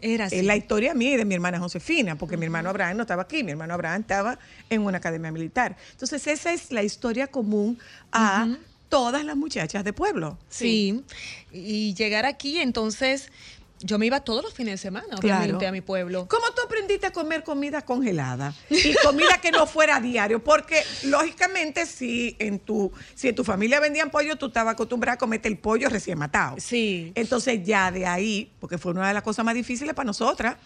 Era así. Es la historia mía y de mi hermana Josefina, porque mi hermano Abraham no estaba aquí, mi hermano Abraham estaba en una academia militar. Entonces, esa es la historia común a todas las muchachas de pueblo. Sí. Y llegar aquí, entonces, yo me iba todos los fines de semana, obviamente, Claro. a mi pueblo. ¿Cómo tú aprendiste a comer comida congelada y comida que no fuera a diario? Porque lógicamente si en tu si en tu familia vendían pollo, tú estabas acostumbrada a comerte el pollo recién matado. Sí. Entonces ya de ahí, porque fue una de las cosas más difíciles para nosotras,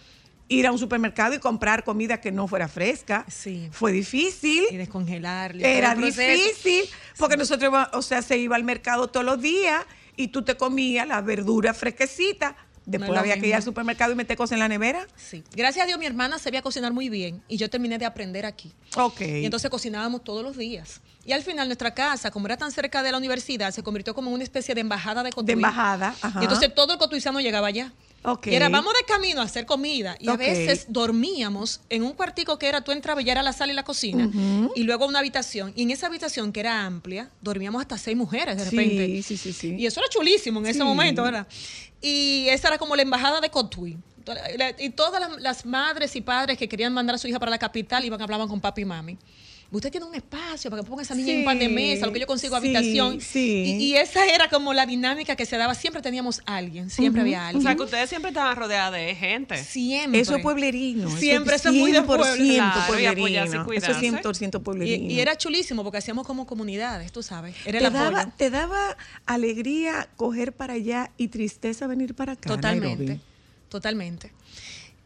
ir a un supermercado y comprar comida que no fuera fresca. Sí. Fue difícil. Y descongelarle. Era difícil, porque nosotros, iba- o sea, se iba al mercado todos los días y tú te comías la verdura fresquecita. Después No había que ir al supermercado y meter cosas en la nevera. Sí. Gracias a Dios, mi hermana sabía cocinar muy bien y yo terminé de aprender aquí. Ok. Y entonces cocinábamos todos los días. Y al final nuestra casa, como era tan cerca de la universidad, se convirtió como en una especie de embajada de Cotuí. de embajada. Ajá. Y entonces todo el cotuizano llegaba allá. Ok. Y era, vamos de camino a hacer comida. Y a veces dormíamos en un cuartico que era, tú entrabas, ya era la sala y la cocina, y luego una habitación. Y en esa habitación, que era amplia, dormíamos hasta seis mujeres de repente. Sí, sí, sí. Y eso era chulísimo en ese momento, ¿verdad? Y esa era como la embajada de Cotuí. Y todas las, las madres y padres que querían mandar a su hija para la capital iban hablaban con papi y mami. Usted tiene un espacio para que ponga esa niña en un pan de Sí, mesa, lo que yo consigo sí, habitación. sí. Y, y esa era como la dinámica que se daba. Siempre teníamos alguien, siempre había O alguien. sea, que ustedes siempre estaban rodeadas de gente. Siempre. Eso es pueblerino. Siempre, eso es muy de pueblo. 100% Claro, y pueblerino. Eso es cuidarse. 100% pueblerino. Y, y era chulísimo porque hacíamos como comunidades, tú sabes. Era el ¿Te apoyo. daba, ¿Te daba alegría coger para allá y tristeza venir para acá? Totalmente, Nairobi? totalmente.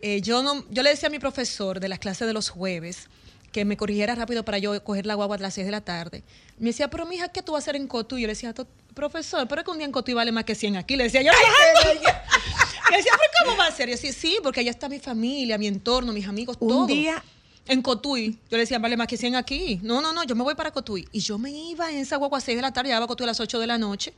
Eh, yo, no, yo le decía a mi profesor de las clases de los jueves que me corrigiera rápido para yo coger la guagua a las 6 de la tarde. Me decía, pero mija, ¿qué tú vas a hacer en Cotu? Y yo le decía, "To- profesor, pero es que un día en Cotu vale más que 100 aquí. Le decía yo, le decía, pero ¿cómo va a ser? Y yo decía, sí, porque allá está mi familia, mi entorno, mis amigos, Un todo. día- En Cotuí. Yo le decía, vale más que 100 aquí. No, no, no, yo me voy para Cotuí. Y yo me iba en esa guagua a 6 de la tarde, llegaba a Cotuí a las 8 de la noche,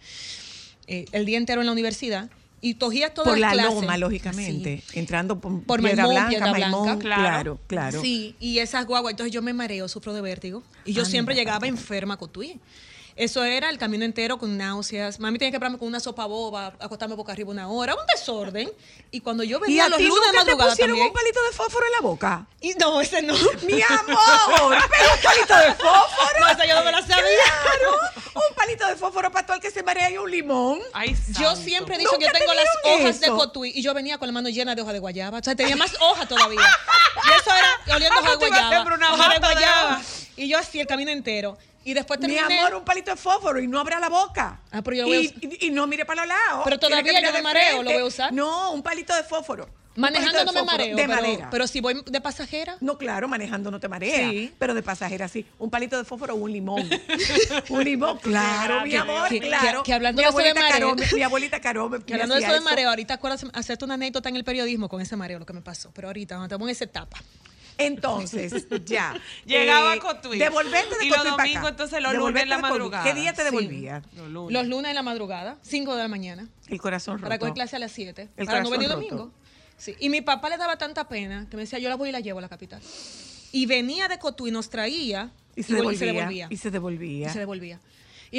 eh, el día entero en la universidad, y cogía todas Por la las clases. loma, lógicamente. Entrando por, Por Piedra Maimón, Blanca, Piedra Maimón, Blanca. claro, Claro. claro. Sí, y esas guaguas, entonces yo me mareo, sufro de vértigo. Y yo Anda, siempre llegaba enferma a Cotuí. Eso era el camino entero con náuseas. Mami tenía que pararme con una sopa boba, acostarme boca arriba una hora, un desorden. Y cuando yo ¿Y venía a los ti lunes de nunca te madrugada pusieron también. un palito de fósforo en la boca? Y no, ese no. ¡Mi amor! ¿Pero un palito de fósforo? No, esa yo no me la sabía. Claro, un palito de fósforo para todo el que se marea y un limón. Ay, Yo siempre he dicho que yo ¿Nunca te tengo las hojas de cotuí y yo venía con la mano llena de hojas de guayaba. O sea, tenía más hojas todavía. Y eso era oliendo Ah, hojas de pues tú ibas a guayaba. una hojas de de guayaba. Y yo así el camino entero. Y después Mi terminé. amor, un palito de fósforo y no abra la boca. Ah, pero yo voy a y, us- y- y no mire para los lados. Pero todavía yo me de mareo. ¿lo voy a usar? No, un palito de fósforo. Manejando no de me mareo, de pero, madera. pero si voy de pasajera, No, claro, manejando no te marea. Sí. Pero de pasajera sí. Un palito de fósforo o un limón. un limón, claro, mi Que- amor, que- claro. que- que hablando mi de eso de abuelita mareo. Caro, mi, mi abuelita Caro me- que hablando de eso de mareo, ahorita acuerdas hacerte una anécdota en el periodismo con ese mareo, lo que me pasó. Pero ahorita, cuando estamos en esa etapa. Entonces, ya. Llegaba Eh, a Cotuí. Devolverte de Y los Cotuí para acá. domingos, entonces, los lunes en la madrugada. ¿Qué día te Sí. devolvía? Los lunes en la madrugada, 5 de la mañana, El corazón roto. para coger clase a las 7, El para no corazón venir roto. domingo. Sí. Y mi papá le daba tanta pena que me decía, yo la voy y la llevo a la capital. Y venía de Cotuí, nos traía Y se vol- devolvía. Y se devolvía. Y se devolvía. Y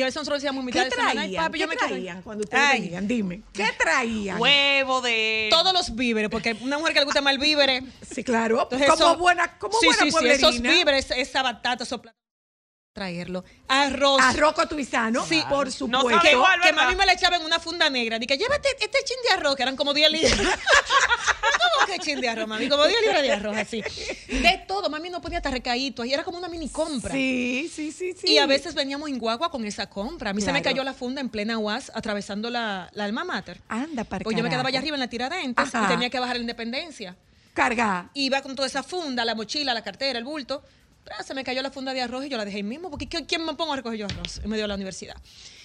a veces nosotros decíamos mitad ¿Qué de semana, "Ay, traían? papi, yo ¿Qué me quedo". traían cuando ustedes Ay, venían? Dime. ¿Qué traían? Huevo de. Todos los víveres, porque una mujer que le gusta más el víveres. Sí, claro. Entonces, como eso- buena, como sí, buena sí, sí, pueblerina. esos víveres, esa batata, esos plátanos, traerlo. Arroz. Arroz cotuizano, Sí, por No supuesto. igual, que mami me le echaba en una funda negra. Dije, llévate este chin de arroz, que eran como 10 libras. ¿Cómo que chin de arroz, mami? Como 10 libras de arroz, así. De todo, mami no ponía hasta recaíto. Y era como una mini compra. Sí, sí, sí, sí. Y a veces veníamos en guagua con esa compra. A mí se me cayó la funda en plena UAS atravesando la, la alma mater. Anda, para Pues yo me quedaba allá arriba en la tiradentes y tenía que bajar la independencia. Carga. Iba con toda esa funda, la mochila, la cartera, el bulto. Ah, se me cayó la funda de arroz y yo la dejé ahí mismo, porque ¿qui- ¿quién me pongo a recoger yo arroz en medio de la universidad?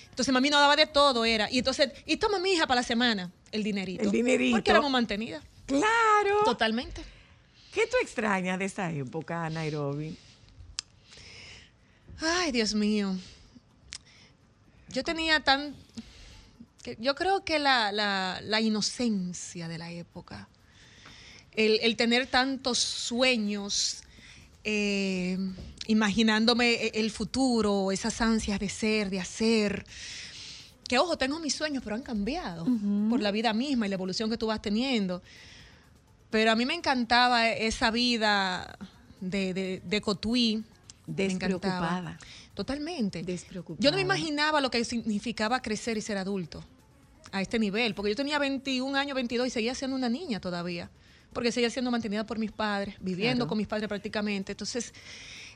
Entonces mami no daba de todo, era. Y entonces, y toma mi hija para la semana el dinerito. El dinerito. Porque éramos mantenidas. Claro. Totalmente. ¿Qué tú extrañas de esa época, Nairobi? Ay, Dios mío. Yo tenía tan... yo creo que la, la- la inocencia de la época, el, el tener tantos sueños, eh, imaginándome e- el futuro, esas ansias de ser, de hacer, que ojo, tengo mis sueños, pero han cambiado por la vida misma y la evolución que tú vas teniendo. Pero a mí me encantaba esa vida de, de, de Cotuí. Despreocupada. Totalmente. Despreocupada. Yo no me imaginaba lo que significaba crecer y ser adulto a este nivel, porque yo tenía 21 años, 22 y seguía siendo una niña todavía, porque seguía siendo mantenida por mis padres, viviendo Claro. con mis padres prácticamente. Entonces,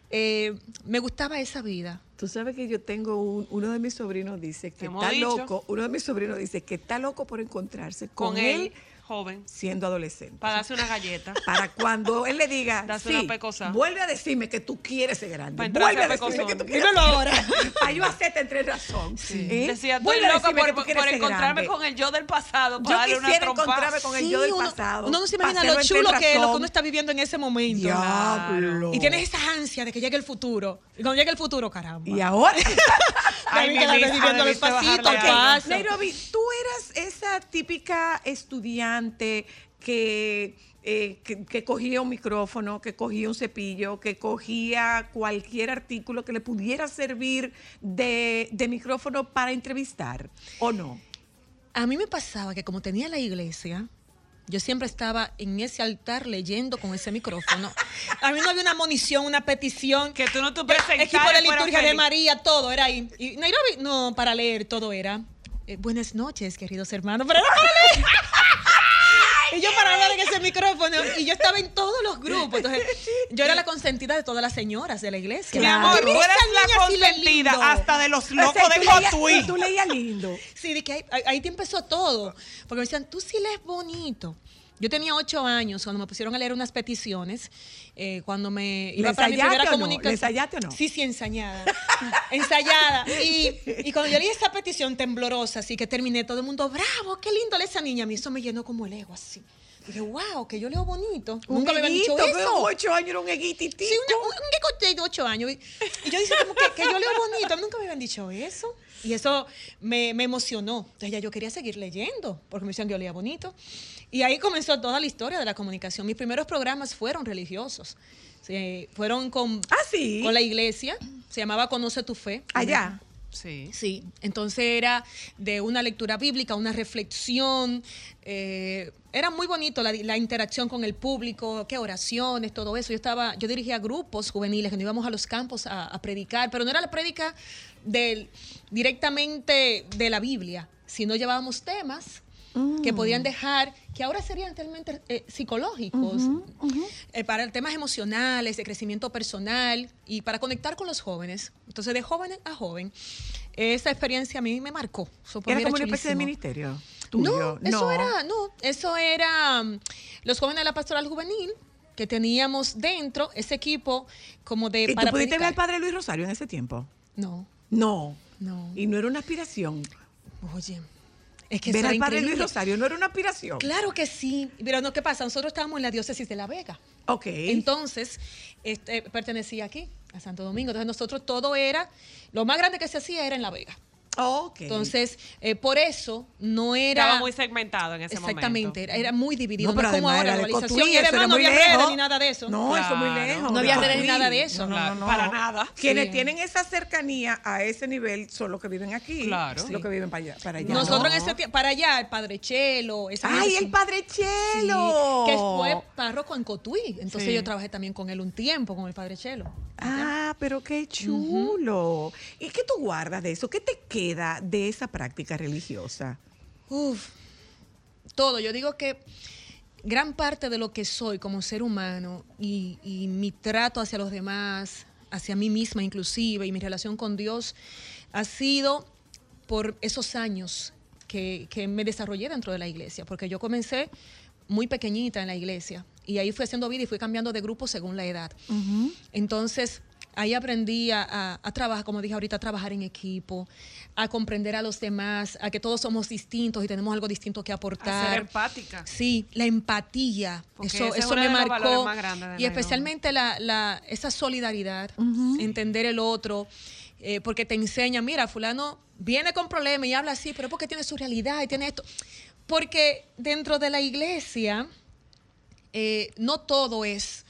eh, me gustaba esa vida. Tú sabes que yo tengo un- uno de mis sobrinos dice que está dicho. loco, uno de mis sobrinos dice que está loco por encontrarse con, Con él, él, joven. siendo adolescente. Para darse una galleta. Para cuando él le diga, sí, una vuelve a decirme que tú quieres ser grande. Vuelve a decirme que tú quieres Dímelo ser ahora. Para yo hacerte entre razón. ¿Eh? Decía, estoy Vuelve a loca decirme por, que tú por quieres ser encontrarme grande. con el yo del pasado. Yo Para darle una quisiera trompa. encontrarme con el Sí, yo del uno, pasado. uno no se imagina lo chulo que es lo que uno está viviendo en ese momento. Diablo. Y tienes esa ansia de que llegue el futuro. Y cuando llegue el futuro, caramba. Y ahora. Ay, mi viviendo paso. Nairobi, tú eras esa típica estudiante que, eh, que, que cogía un micrófono, que cogía un cepillo, que cogía cualquier artículo que le pudiera servir de, de micrófono para entrevistar, ¿o no? A mí me pasaba que como tenía la iglesia, yo siempre estaba en ese altar leyendo con ese micrófono. A mí no había una munición, una petición. Que tú no te Equipo de liturgia de. María, todo era ahí. Y Nairobi, no, para leer, todo era. eh, buenas noches, queridos hermanos. Pero era para leer. Y yo para hablar en ese micrófono. Y yo estaba en todos los grupos. Entonces, yo era la consentida de todas las señoras de la iglesia. Mi amor, tú eres la consentida hasta de los O sea, locos de Cotuí. Tú leías lindo. Sí, de que ahí, ahí- ahí te empezó todo. Porque me decían, tú sí lees bonito. Yo tenía ocho años cuando me pusieron a leer unas peticiones, eh, cuando me ¿Le iba para mi primera o no? comunicación. ¿Le ensayaste o no? Sí, sí, ensayada. ensayada. Y, y cuando yo leí esa petición temblorosa, así que terminé, todo el mundo, bravo, qué lindo esa niña. A mí eso me llenó como el ego, así. Dije, wow, que yo leo bonito. Un Nunca me habían dicho eso. ocho años era un eguititico. Sí, una- un, un de ocho años. Y, y yo dije como que, que yo leo bonito. Nunca me habían dicho eso. Y eso me, me emocionó. Entonces ya yo quería seguir leyendo, porque me decían que yo leía bonito. Y ahí comenzó toda la historia de la comunicación. Mis primeros programas fueron religiosos. Sí, fueron con, Ah, sí. con la iglesia. Se llamaba Conoce tu Fe. Allá. Sí. Sí, entonces era de una lectura bíblica, una reflexión. eh, era muy bonito la, la interacción con el público, qué oraciones, todo eso. Yo estaba, yo dirigía grupos juveniles que nos íbamos a los campos a, a predicar, pero no era la prédica del, directamente de la Biblia, sino llevábamos temas que podían dejar, que ahora serían realmente eh, psicológicos, eh, para temas emocionales, de crecimiento personal y para conectar con los jóvenes. Entonces, de joven a joven, esa experiencia a mí me marcó. Era como una especie de ministerio. tuyo. No, eso era, no, eso era mm, los jóvenes de la pastoral juvenil que teníamos dentro ese equipo como de ¿Y tú para pudiste ver al padre Luis Rosario en ese tiempo? No, No. no. Y no era una aspiración. Oye, es que ver al padre Luis. Rosario no era una aspiración. Claro que sí, pero no, ¿qué pasa? Nosotros estábamos en la diócesis de La Vega. Ok. Entonces, este, pertenecía aquí, a Santo Domingo. Entonces, nosotros todo era, lo más grande que se hacía era en La Vega. Entonces, eh, por eso no era... Estaba muy segmentado en ese Exactamente, momento. era, era muy dividido. No, pero es como ahora la globalización. Y además no había redes lejos. ni nada de eso. No, eso muy Claro. lejos. No había redes ni nada de eso. No, no, no. Para nada. Quienes Sí. tienen esa cercanía a ese nivel son los que viven aquí. Claro. Los que viven para allá. Para allá. Nosotros ¿no? en ese tiempo, para allá, el Padre Chelo. esa ¡Ay, gente, el padre Sí, Chelo! que fue párroco en Cotuí. Entonces Sí. yo trabajé también con él un tiempo, con el Padre Chelo. Ah, pero qué chulo. ¿Y qué tú guardas de eso? ¿Qué te queda de esa práctica religiosa? Uf, todo. Yo digo que gran parte de lo que soy como ser humano y, y mi trato hacia los demás, hacia mí misma inclusive, y mi relación con Dios, ha sido por esos años que, que me desarrollé dentro de la iglesia, porque yo comencé muy pequeñita en la iglesia y ahí fui haciendo vida y fui cambiando de grupo según la edad. Entonces, ahí aprendí a, a- a trabajar, como dije ahorita, a trabajar en equipo, a comprender a los demás, a que todos somos distintos y tenemos algo distinto que A aportar. ser empática. Sí, la empatía. Porque eso eso me marcó. Y la especialmente la, la- esa solidaridad, entender el otro, eh, porque te enseña, mira, fulano viene con problemas y habla así, pero es porque tiene su realidad y tiene esto. Porque dentro de la iglesia, eh, no todo es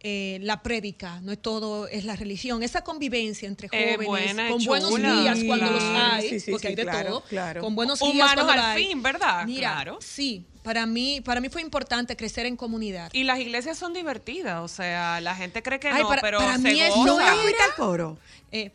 eh, la prédica, no es todo es la religión. Esa convivencia entre Eh, jóvenes, buena con buenos chula. días cuando los hay, sí, sí, porque sí, hay de claro, todo, claro. con buenos días Humanos cuando al los hay. fin, ¿verdad? Mira, Claro. sí, para mí, para mí fue importante crecer en comunidad. Y las iglesias son divertidas, o sea, la gente cree que Ay, no, para- pero para se mí eso goza. ¿Nunca era- fuiste al coro? Eh,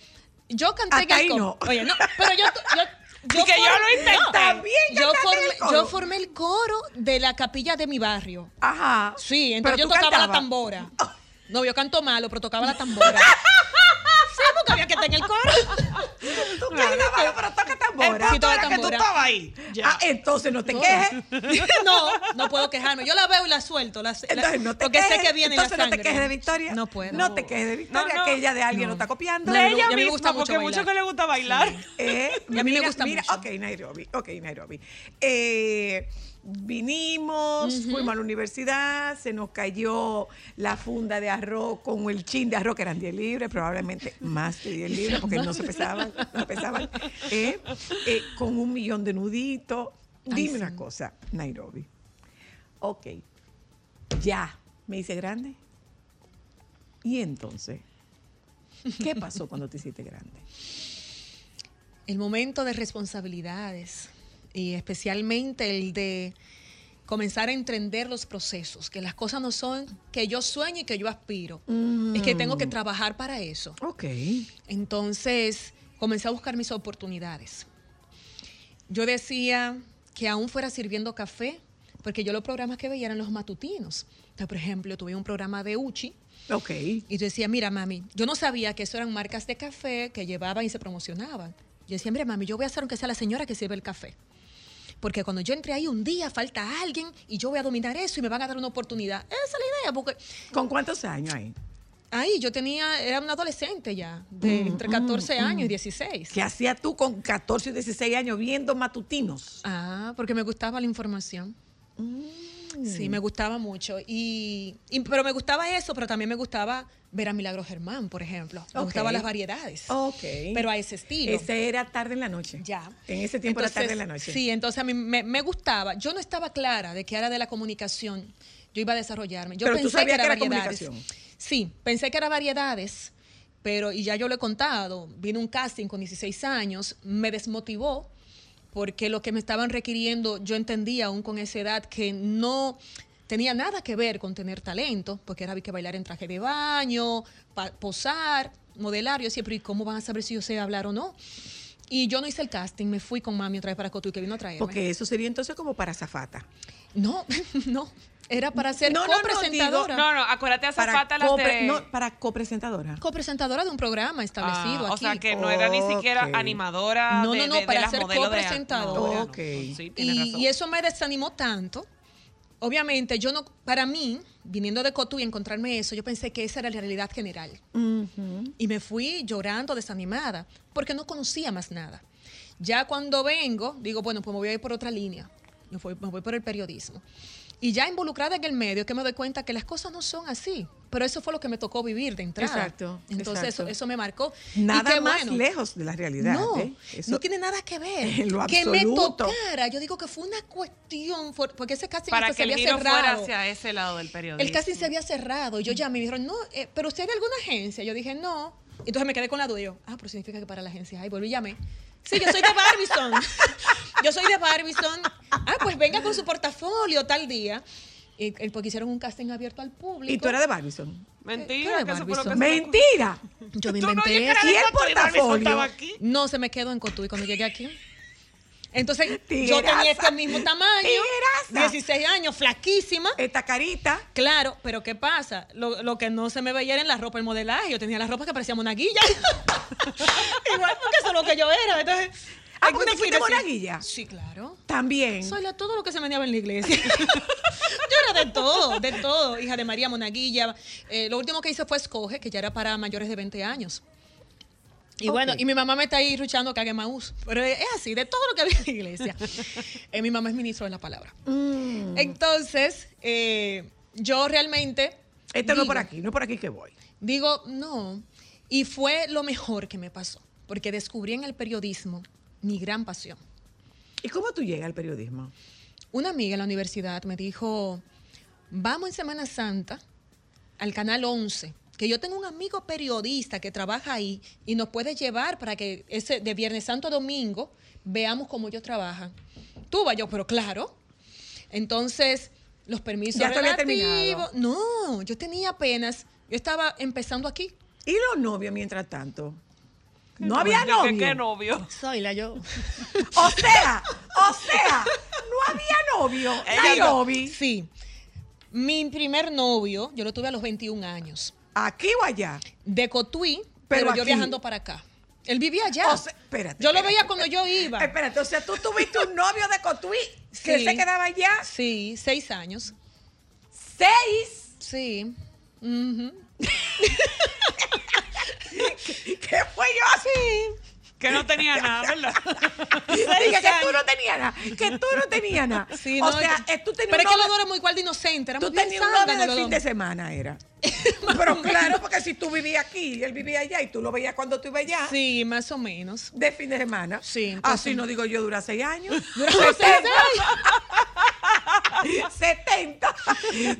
yo canté Hasta en el ahí coro. no. Oye, no, pero yo, yo, que yo lo intenté. También yo cantaste en formé, el coro. yo formé el coro de la capilla de mi barrio. Ajá. Sí, entonces Pero yo tocaba la tambora. No, yo canto malo, pero tocaba la tambora. sí, porque había que estar en el coro. Tú cantas malo, pero toca tambora. Que tú estabas ahí. Ah, entonces no te quejes. no, no puedo quejarme. Yo la veo y la suelto. La, la- Entonces no te porque quejes. sé que viene la Entonces no sangre. te quejes de Victoria. No puedo. No te quejes de Victoria, No, no. que ella de alguien no, está copiando. No, De no, ella y a mí me gusta misma, mucho porque mucho bailar. que le gusta bailar. Eh, Y a mí me gusta mira, mucho. Ok, Nairobi. Ok, Nairobi. Eh, vinimos, fuimos a la universidad, se nos cayó la funda de arroz con el chin de arroz, que eran 10 libras, probablemente más de 10 libras, porque no se pesaban, no pesaban. eh, eh, con un millón de nuditos. Ay, Dime una cosa, Nairobi. Ok, ya, me hice grande. ¿Y entonces? ¿Qué pasó cuando te hiciste grande? el momento de responsabilidades y especialmente el de comenzar a entender los procesos, que las cosas no son que yo sueño y que yo aspiro, es que tengo que trabajar para eso. Ok. Entonces, comencé a buscar mis oportunidades. Yo decía que aún fuera sirviendo café, porque yo los programas que veía eran los matutinos. Entonces, por ejemplo, tuve un programa de Uchi, Ok. y yo decía, mira, mami, yo no sabía que eso eran marcas de café que llevaban y se promocionaban. Yo decía, mira, mami, yo voy a hacer aunque sea la señora que sirve el café. Porque cuando yo entré ahí un día, falta alguien y yo voy a dominar eso y me van a dar una oportunidad. Esa es la idea, porque ¿Con cuántos años hay? ahí yo tenía, era una adolescente ya, de entre 14 años y 16. ¿Qué hacías tú con 14 y 16 años viendo matutinos? Ah, porque me gustaba la información. Sí, me gustaba mucho. Y, y- pero me gustaba eso, pero también me gustaba ver a Milagro Germán, por ejemplo. Me gustaban las variedades. Ok. Pero a ese estilo. Ese era tarde en la noche. Ya. En ese tiempo era tarde en la noche. Sí, entonces a mí me, me gustaba. Yo no estaba clara de que era de la comunicación. Yo iba a desarrollarme. Yo Pero tú pensé sabías que era, que era variedades. comunicación. Sí, pensé que era variedades, pero, y ya yo lo he contado, vino un casting con 16 años, me desmotivó porque lo que me estaban requiriendo, yo entendía aún con esa edad que no tenía nada que ver con tener talento, porque era había que bailar en traje de baño, posar, modelar. Yo pero ¿y cómo van a saber si yo sé hablar o no? Y yo no hice el casting, me fui con mami otra vez para Cotuí, que vino a traerme. Porque eso sería entonces como para zafata. No, no. Era para ser No, no, no, copresentadora. No, no, acuérdate, falta las copre- de... no, para copresentadora. Copresentadora de un programa establecido Ah, aquí. O sea, que no era ni siquiera animadora No, de, no, no, para ser copresentadora. No, Ok. Sí, tienes y, razón. y eso me desanimó tanto. Obviamente, yo no, para mí, viniendo de Cotu y encontrarme eso, yo pensé que esa era la realidad general. Y me fui llorando, desanimada, porque no conocía más nada. Ya cuando vengo, digo, bueno, pues me voy a ir por otra línea. Me voy, me voy por el periodismo. Y ya involucrada en el medio, es que me doy cuenta que las cosas no son así. Pero eso fue lo que me tocó vivir de entrada. Exacto, Entonces, exacto. Eso, eso me marcó. Y Nada más bueno. lejos de la realidad. No, ¿eh? Eso- no tiene nada que ver. En lo que me absoluto. tocara. Yo digo que fue una cuestión, porque ese casting Para hasta que se el había giro fuera cerrado. hacia ese lado del periodismo. El casting se había cerrado. Y yo llamé y me dijeron, no, eh, pero usted de alguna agencia. Yo dije, no. Entonces me quedé con la duda. Y yo, ah, pero significa que para la agencia. Ay, volví y llamé. Sí, yo soy de Barbizon. yo soy de Barbizon. Ah, pues venga con su portafolio tal día. Y, y porque hicieron un casting abierto al público. Y tú eras de Barbizon. Mentira, ¿Qué que eso fue lo. Mentira. Yo me no inventé oyes que eso. era de ¿Y el Cotuí, Barbizon portafolio? No, se me quedó en Cotuí cuando llegué aquí. Entonces, yo tenía este mismo tamaño, Tigueraza. 16 años, flaquísima. Esta carita. Claro, pero ¿qué pasa? Lo, lo que no se me veía era en la ropa, el modelaje. Yo tenía la ropa que parecía monaguilla. Igual, porque eso es lo que yo era. Entonces, Ah, alguna ¿porque tú fuiste quiere decir- monaguilla? Sí, claro. También. Soy la, todo lo que se meneaba en la iglesia. yo era de todo, de todo. Hija de María Monaguilla. Eh, lo último que hice fue escoge, que ya era para mayores de 20 años. Y bueno, y mi mamá me está ahí luchando que haga Maús. Pero es así, de todo lo que había en la iglesia. Eh, mi mamá es ministro de la palabra. Mm. Entonces, eh, yo realmente. Este no digo- es por aquí, no es por aquí que voy. Digo, no. Y fue lo mejor que me pasó, porque descubrí en el periodismo mi gran pasión. ¿Y cómo tú llegas al periodismo? Una amiga en la universidad me dijo, vamos en Semana Santa al Canal 11, que yo tengo un amigo periodista que trabaja ahí y nos puede llevar para que ese de Viernes Santo a Domingo veamos cómo ellos trabajan. Tú vas yo, pero claro. Entonces, los permisos Ya relativos- terminado. No, yo tenía apenas, yo estaba empezando aquí. ¿Y los novios mientras tanto? No ¿Qué- había qué- novio. ¿Qué novio? Soy la yo. O sea, o sea, no había novio. Sí. Mi primer novio, yo lo tuve a los 21 años. ¿Aquí o allá? De Cotuí, Pero pero, yo viajando para acá. Él vivía allá. O sea, espérate, yo lo espérate, veía cuando yo iba. Espérate, o sea, tú tuviste un novio de Cotuí que Sí. se quedaba allá Sí, seis años. seis. Sí. Ujú. ¿Qué fue yo así? Que no tenía nada, ¿verdad? Dije que tú no tenías nada, que tú no tenías nada. Sí, o no, sea, que- eh, tú tenías pero es que novio- dos éramos igual de inocentes. Éramos Tú bien tenías un novio fin de semana, era. Pero claro, porque si tú vivías aquí y él vivía allá y tú lo veías cuando tú ibas allá, Sí, más o menos. de fin de semana. Sí, entonces- Así no digo yo, dura seis años. Duramos seis años. 70.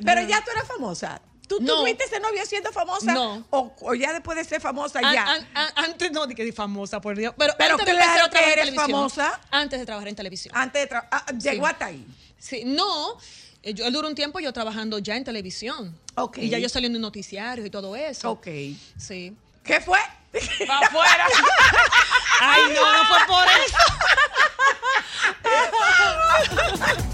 Pero ya tú eras famosa. ¿Tú No. tuviste ese novio siendo famosa? No. O, o ya después de ser famosa, An- ya. an- an- antes no, di que di famosa, por Dios. Pero, Pero antes de claro trabajar que eres famosa. Antes de trabajar en televisión. Antes de ah, llegó Sí. hasta ahí. Sí, no, eh, yo, él duró un tiempo yo trabajando ya en televisión. Ok. Y ya yo saliendo en noticiarios y todo eso. Ok. Sí. ¿Qué fue? Va afuera. Ay, no, no fue por eso.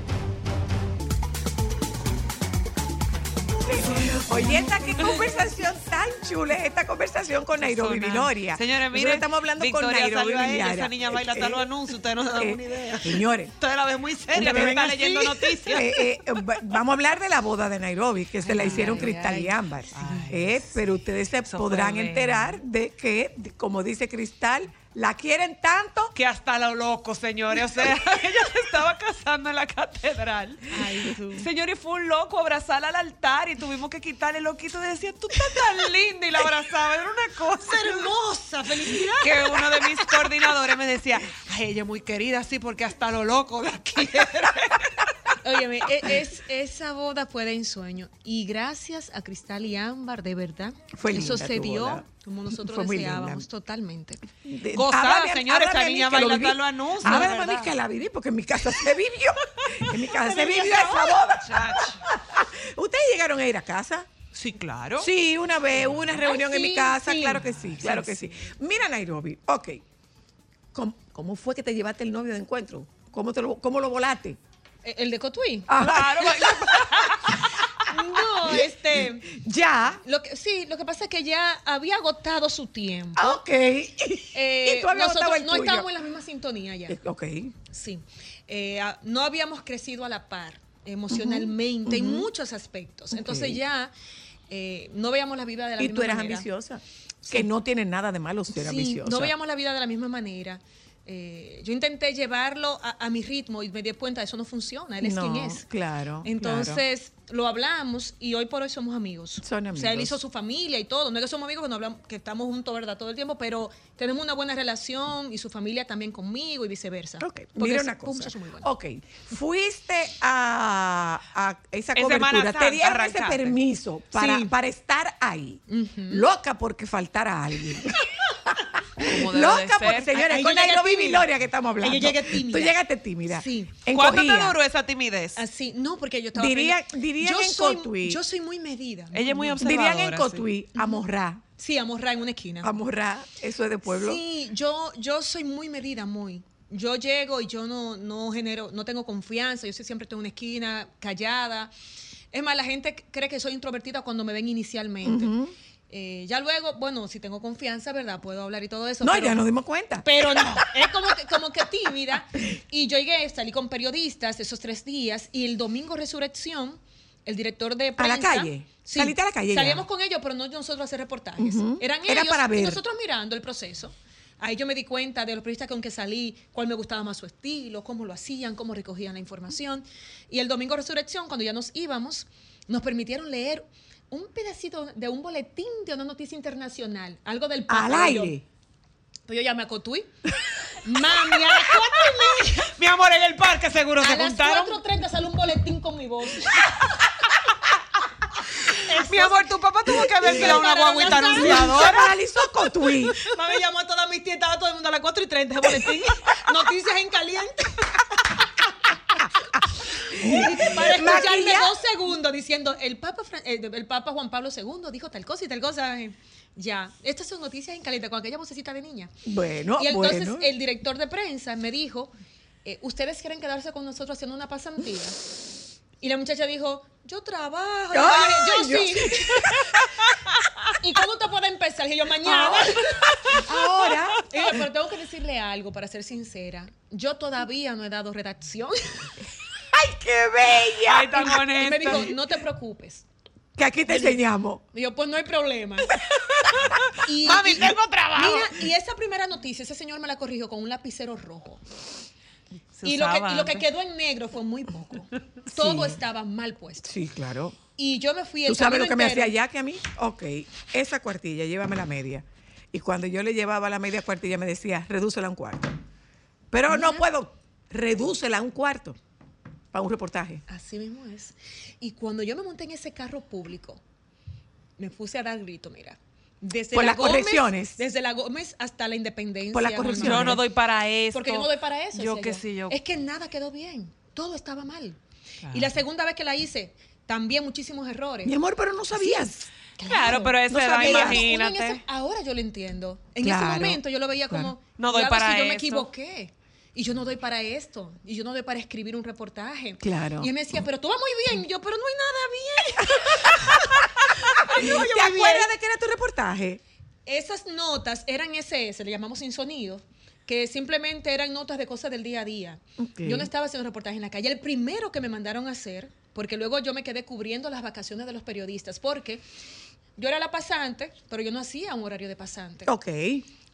Oye, esta qué conversación tan chula es esta conversación con Nairobi. Viloria. Señores, Nosotros miren, estamos hablando Victoria con Nairobi salió a ella, Villara. esa niña baila hasta los anuncios, ustedes no se dan eh, una idea. Señores, Ustedes la ven muy seria, ven está así. leyendo noticias. Eh, eh, va- vamos a hablar de la boda de Nairobi, que se la hicieron ay, Cristal ay. y Ámbar. Eh, pero ustedes se podrán enterar de que, como dice Cristal, la quieren tanto que hasta lo loco, señores. O sea, ella se estaba casando en la catedral. Ay, tú. Señor, y fue un loco abrazarla al altar y tuvimos que quitarle loquito. Decía, tú estás tan linda y la abrazaba. Era una cosa Hermosa, felicidad. que uno de mis coordinadores me decía, ay, ella es muy querida, sí, porque hasta lo loco la quiere. Óyeme, e- es, esa boda fue de ensueño. Y gracias a Cristal y Ámbar, de verdad, Fue eso se dio boda. como nosotros Fue deseábamos, totalmente. De- Gozada, señores, esa niña lo baila viví. hasta los anuncios, Háblame de a mí verdad. que la viví, porque en mi casa se vivió. En mi casa se vivió esa boda. ¿Ustedes llegaron a ir a casa? Sí, claro. Sí, una vez, hubo una reunión en mi casa, sí. claro que sí, claro que sí. Mira, Nairobi, ok. ¿Cómo, cómo fue que te llevaste el novio de encuentro? ¿Cómo, te lo, cómo lo volaste? ¿E- ¿El de Cotuí? Ajá. No, este. Ya. Lo que, sí, lo que pasa es que ya había agotado su tiempo. Ah, ok. Eh, Y tú nosotros el no tuyo. estábamos en la misma sintonía ya. Eh, Ok. Sí. Eh, ah, no habíamos crecido a la par emocionalmente en muchos aspectos. Entonces ya eh, no veíamos la vida de la Y misma tú eras manera. ambiciosa. Que no tiene nada de malo ser Sí, ambiciosa. no veíamos la vida de la misma manera. Eh, yo intenté llevarlo a, a mi ritmo y me di cuenta, eso no funciona, él es No, quien es. Claro. Entonces lo hablamos y hoy por hoy somos amigos. Son O sea, él amigos. hizo su familia y todo. No es que somos amigos que, no hablamos, que estamos juntos, ¿verdad? Todo el tiempo, pero tenemos una buena relación y su familia también conmigo y viceversa. Ok, Porque mira una un cosa. muy. Ok, fuiste a, a esa En cobertura, te dieron ese arrancaste. permiso para, Sí. para estar ahí. Loca porque faltara alguien. Loca porque, señores, Ahí con llegué Nairobi. Viloria que estamos hablando. Yo llegué tímida. Tú llegaste tímida. Sí. ¿Cuánto te duró esa timidez? Así, no, porque yo estaba Diría- dirían yo en soy, Cotuí. Yo soy muy medida. Ella es muy observadora. Dirían en sí. Cotuí, amorrá. Sí, amorra en una esquina. Amorrá, eso es de pueblo. Sí, yo, yo soy muy medida, muy. Yo llego y yo no, no genero, no tengo confianza, yo siempre estoy en una esquina, callada. Es más, la gente cree que soy introvertida cuando me ven inicialmente. Eh, ya luego, bueno, si tengo confianza, ¿verdad? Puedo hablar y todo eso. No, pero- ya nos dimos cuenta. Pero no, es como que, como que tímida. Y yo llegué, salí con periodistas esos tres días y el domingo resurrección, el director de ¿A la calle? ¿Saliste a la calle ya? Salíamos con ellos, pero no nosotros a hacer reportajes. Ujú. Eran Era ellos para ver. y nosotros mirando el proceso. Ahí yo me di cuenta de los periodistas con que salí, cuál me gustaba más su estilo, cómo lo hacían, cómo recogían la información. Y el domingo resurrección, cuando ya nos íbamos, nos permitieron leer un pedacito de un boletín de una noticia internacional, algo del Papa. Al aire. pues yo llamé a Cotuí. Mami, a y media. Mi amor, en el parque seguro se A las juntaron. 4.30 sale un boletín con mi voz. Mi amor, tu papá tuvo que haber tirado una guaguita Se anunciadora. paralizó Cotuí. Mami llamó a todas mis tías, estaba todo el mundo a las 4 y 30 ese boletín. Noticias en caliente. Para escucharme Maquilla- dos segundos diciendo, el Papa, Fran- eh, el Papa Juan Pablo II dijo tal cosa y tal cosa. Ya, estas son noticias en caliente con aquella vocecita de niña. Bueno, Y entonces bueno. el director de prensa me dijo, eh, ¿ustedes quieren quedarse con nosotros haciendo una pasantía? Y la muchacha dijo, yo trabajo. Yo Ay, dije, yo, yo- sí. ¿Y cuándo te puede empezar? Y yo, mañana. Ahora. Y yo, pero tengo que decirle algo, para ser sincera. Yo todavía no he dado redacción. ¡Ay, qué bella! Ay, tan Y me dijo, no te preocupes. Que aquí te enseñamos. Y yo, pues no hay problema. Y, Mami, y- tengo trabajo. Mira, y esa primera noticia, ese señor me la corrigió con un lapicero rojo. Y lo, que, usaba y lo que antes. quedó en negro fue muy poco. Todo estaba mal puesto. Sí, claro. Y yo me fui el ¿Tú sabes lo que me hacía ya que a mí? Ok, esa cuartilla, llévame la media. Y cuando yo le llevaba la media cuartilla me decía, redúcela a un cuarto. Pero no puedo, redúcela a un cuarto para un reportaje. Así mismo es. Y cuando yo me monté en ese carro público, me puse a dar grito, mira. Desde Por la las Gómez- correcciones. Desde la Gómez hasta la Independencia. Por las correcciones. Yo no doy para eso. Porque yo no doy para eso. Yo que sí, yo. Es que nada quedó bien. Todo estaba mal. Y la segunda vez que la hice, también muchísimos errores. Mi amor, pero no sabías. Claro, pero esa No en imagínate. ese- ahora yo lo entiendo. En Claro, ese momento yo lo veía claro. como, No doy "Diablo, para si yo me esto". equivoqué. Y yo no doy para esto. Y yo no doy para escribir un reportaje. Claro. Y él me decía, pero tú vas muy bien. Y yo, pero no hay nada bien. Yo voy ¿Te bien. acuerdas de qué era tu reportaje? Esas notas eran SS, le llamamos sin sonido, que simplemente eran notas de cosas del día a día. Yo no estaba haciendo reportaje en la calle. El primero que me mandaron a hacer, porque luego yo me quedé cubriendo las vacaciones de los periodistas, porque yo era la pasante, pero yo no hacía un horario de pasante. Ok.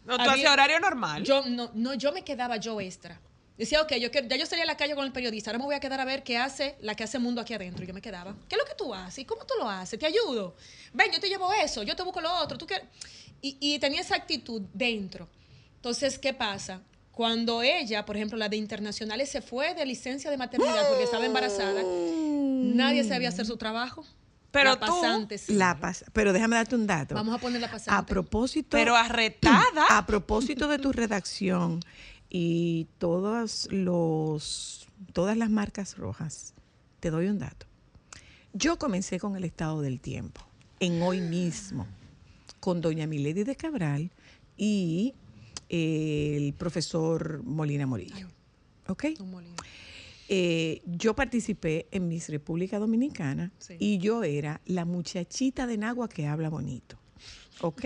No, tú hacías horario normal. Yo no, no, yo me quedaba yo extra. Decía, ok, yo ya yo salía a la calle con el periodista, ahora me voy a quedar a ver qué hace la que hace mundo aquí adentro. Y yo me quedaba, ¿qué es lo que tú haces? ¿Y cómo tú lo haces? ¿Te ayudo? Ven, yo te llevo eso, yo te busco lo otro. ¿Tú qué? Y, y tenía esa actitud dentro. Entonces, ¿qué pasa? Cuando ella, por ejemplo, la de internacionales, se fue de licencia de maternidad porque estaba embarazada, Nadie sabía hacer su trabajo. Pero La tú- pasante, sí. La pas- pero déjame darte un dato. Vamos a poner la pasante. A propósito. Pero arretada. A propósito de tu redacción y todos los, todas las marcas rojas, te doy un dato. Yo comencé con el estado del tiempo, en hoy mismo, con doña Milady de Cabral y eh, el profesor Molina Morillo. ¿Ok? Eh, yo participé en Miss República Dominicana y yo era la muchachita de Nagua que habla bonito. ¿Ok?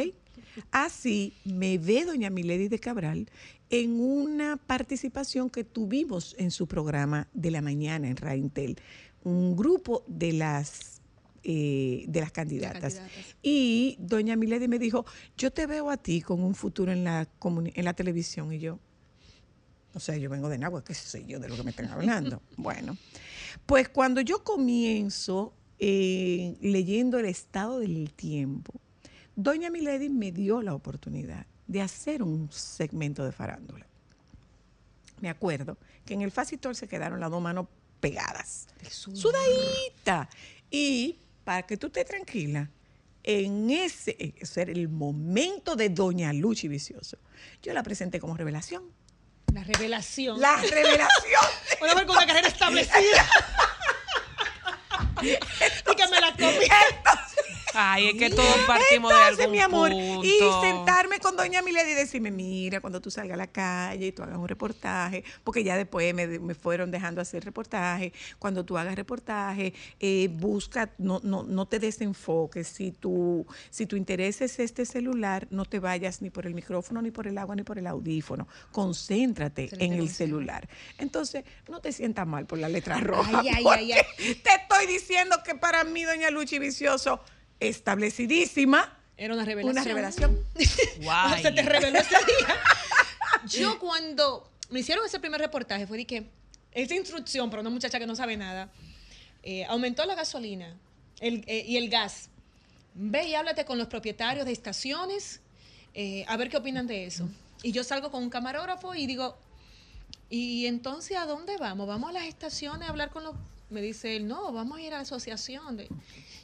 Así me ve doña Milady de Cabral en una participación que tuvimos en su programa de la mañana en Raintel, un grupo de las eh, de las candidatas. Y doña Milady me dijo, yo te veo a ti con un futuro en la, en la televisión. Y yo, o sea, yo vengo de Nagua, qué sé yo de lo que me están hablando. bueno, pues cuando yo comienzo eh, leyendo el estado del tiempo, doña Milady me dio la oportunidad de hacer un segmento de farándula. Me acuerdo que en el Facitor se quedaron las dos manos pegadas, sudadita. Y para que tú estés tranquila, en ese, ese era el momento de Doña Luchi Vicioso. Yo la presenté como revelación. La revelación. La revelación. Una mujer con una carrera establecida. y que me la comí. Ay, es que todos partimos de Entonces, algún mi amor, punto. y sentarme con doña Milady y decirme, mira, cuando tú salgas a la calle y tú hagas un reportaje, porque ya después me, me fueron dejando hacer reportaje, cuando tú hagas reportaje, eh, busca, no, no, no te desenfoques, si tu, si tu interés es este celular, no te vayas ni por el micrófono, ni por el agua, ni por el audífono, concéntrate en el celular. Entonces, no te sientas mal por la letra roja. Ay, ay, ay. Te estoy diciendo que para mí, doña Luchi Vicioso, establecidísima, Era una revelación. una revelación. Guay. Se te reveló ese día. Yo cuando me hicieron ese primer reportaje fue de que esa instrucción para una muchacha que no sabe nada, eh, aumentó la gasolina el- eh, y el gas. Ve y háblate con los propietarios de estaciones eh, a ver qué opinan de eso. Y yo salgo con un camarógrafo y digo, ¿y entonces a dónde vamos? ¿Vamos a las estaciones a hablar con los...? Me dice él, no, vamos a ir a la asociación. de-".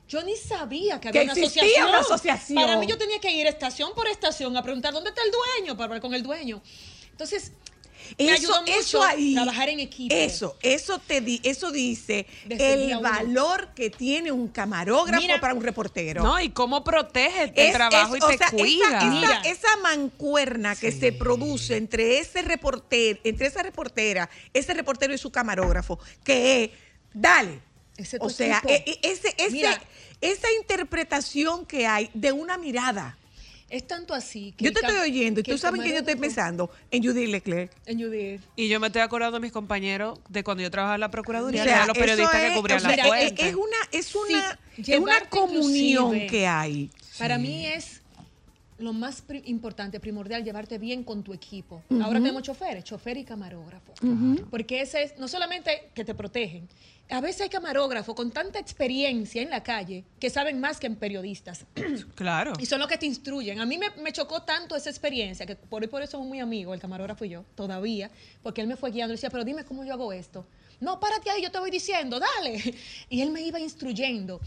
Yo ni sabía que había Que una asociación. una asociación. Para mí yo tenía que ir estación por estación a preguntar dónde está el dueño para hablar con el dueño. Entonces, me Eso, ayudó mucho eso ahí, trabajar en equipo. Eso, eso te di, eso dice Desde el valor que tiene un camarógrafo Mira, para un reportero. No, y cómo protege el trabajo es- y o te sea, esa- cuida. Esa, esa mancuerna que se produce entre ese reportero, entre esa reportera, ese reportero y su camarógrafo, que es, dale. Ese o sea, e- e- ese, ese- Mira. esa interpretación que hay de una mirada. Es tanto así que Yo te estoy oyendo y tú sabes que yo estoy pensando en Judy Leclerc. En Judith. Y yo me estoy acordando de mis compañeros de cuando yo trabajaba en la Procuraduría, O sea, eran los periodistas es- que cubrían o la sea, fuente. Es, es una, es una, Sí, es una comunión que hay. Para mí es lo más pri- importante, primordial, llevarte bien con tu equipo. Ahora tenemos choferes, chofer y camarógrafo. Porque ese es, no solamente que te protegen, a veces hay camarógrafos con tanta experiencia en la calle que saben más que en periodistas. Claro. Y son los que te instruyen. A mí me, me chocó tanto esa experiencia, que por hoy por eso somos muy amigos, el camarógrafo y yo, todavía, porque él me fue guiando y decía, pero dime cómo yo hago esto. No, párate ahí, yo te voy diciendo, dale. Y él me iba instruyendo.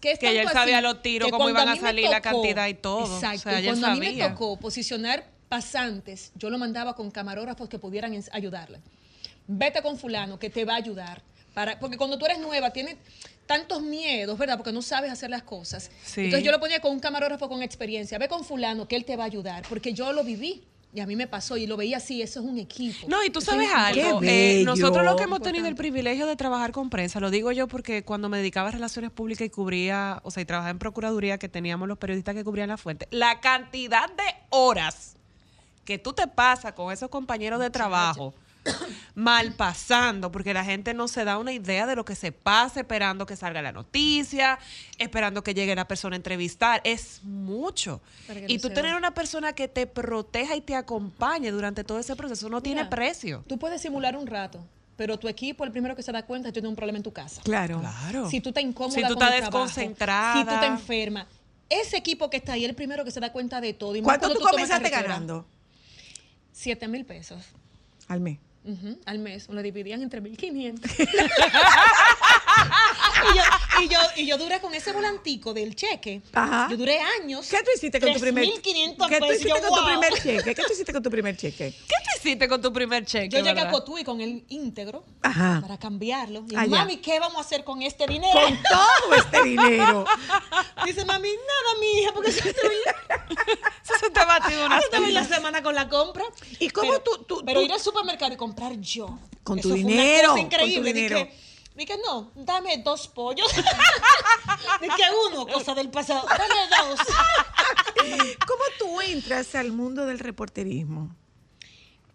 Que, es Que él sabía así los tiros, cómo iban a salir, la cantidad y todo. O Exacto. sea, y cuando a mí me sabía. tocó posicionar pasantes, yo lo mandaba con camarógrafos que pudieran ayudarle. Vete con fulano que te va a ayudar. Para, porque cuando tú eres nueva, tienes tantos miedos, ¿verdad? Porque no sabes hacer las cosas. Sí. Entonces yo lo ponía con un camarógrafo con experiencia. Ve con fulano que él te va a ayudar, porque yo lo viví. Y a mí me pasó y lo veía así, eso es un equipo. No, y tú Eso sabes es algo. Eh, nosotros los que hemos tenido el privilegio de trabajar con prensa, lo digo yo porque cuando me dedicaba a relaciones públicas y cubría, o sea, y trabajaba en procuraduría, que teníamos los periodistas que cubrían la fuente, la cantidad de horas que tú te pasas con esos compañeros de trabajo mal pasando, porque la gente no se da una idea de lo que se pasa esperando que salga la noticia, esperando que llegue la persona a entrevistar, es mucho. Y no tú tener una persona que te proteja y te acompañe durante todo ese proceso no tiene precio. Tú puedes simular un rato, pero tu equipo, el primero que se da cuenta, tiene un problema en tu casa. Claro. Claro. Si tú estás incómoda Si tú con estás trabajo, desconcentrada. si tú te enfermas, ese equipo que está ahí es el primero que se da cuenta de todo. Y más ¿Cuánto tú tomas comenzaste ganando 7 mil pesos al mes? Ujú, al mes. Lo dividían entre 1.500. y yo duré con ese volantico del cheque. Ajá. Yo duré años. ¿Qué tú hiciste con tu primer 3.500 ¿Qué tú hiciste Yo, con tu primer cheque? ¿Qué tú hiciste con tu primer cheque? ¿Qué tú hiciste con tu primer cheque? Yo llegué a? Cotuí con el íntegro Ajá. para cambiarlo. Y Allá. mami, ¿qué vamos a hacer con este dinero? Con todo este dinero. Dice mami, nada, mi hija, porque Eso se te ha batido una Eso la semana con la compra. ¿Y cómo pero, tú- tú- Pero tú- ir al supermercado y comprar yo. Con tu Eso fue una dinero, cosa con tu increíble. dinero. Dije, no, dame dos pollos. Dije, uno, cosa del pasado. Dame dos. ¿Cómo tú entras al mundo del reporterismo?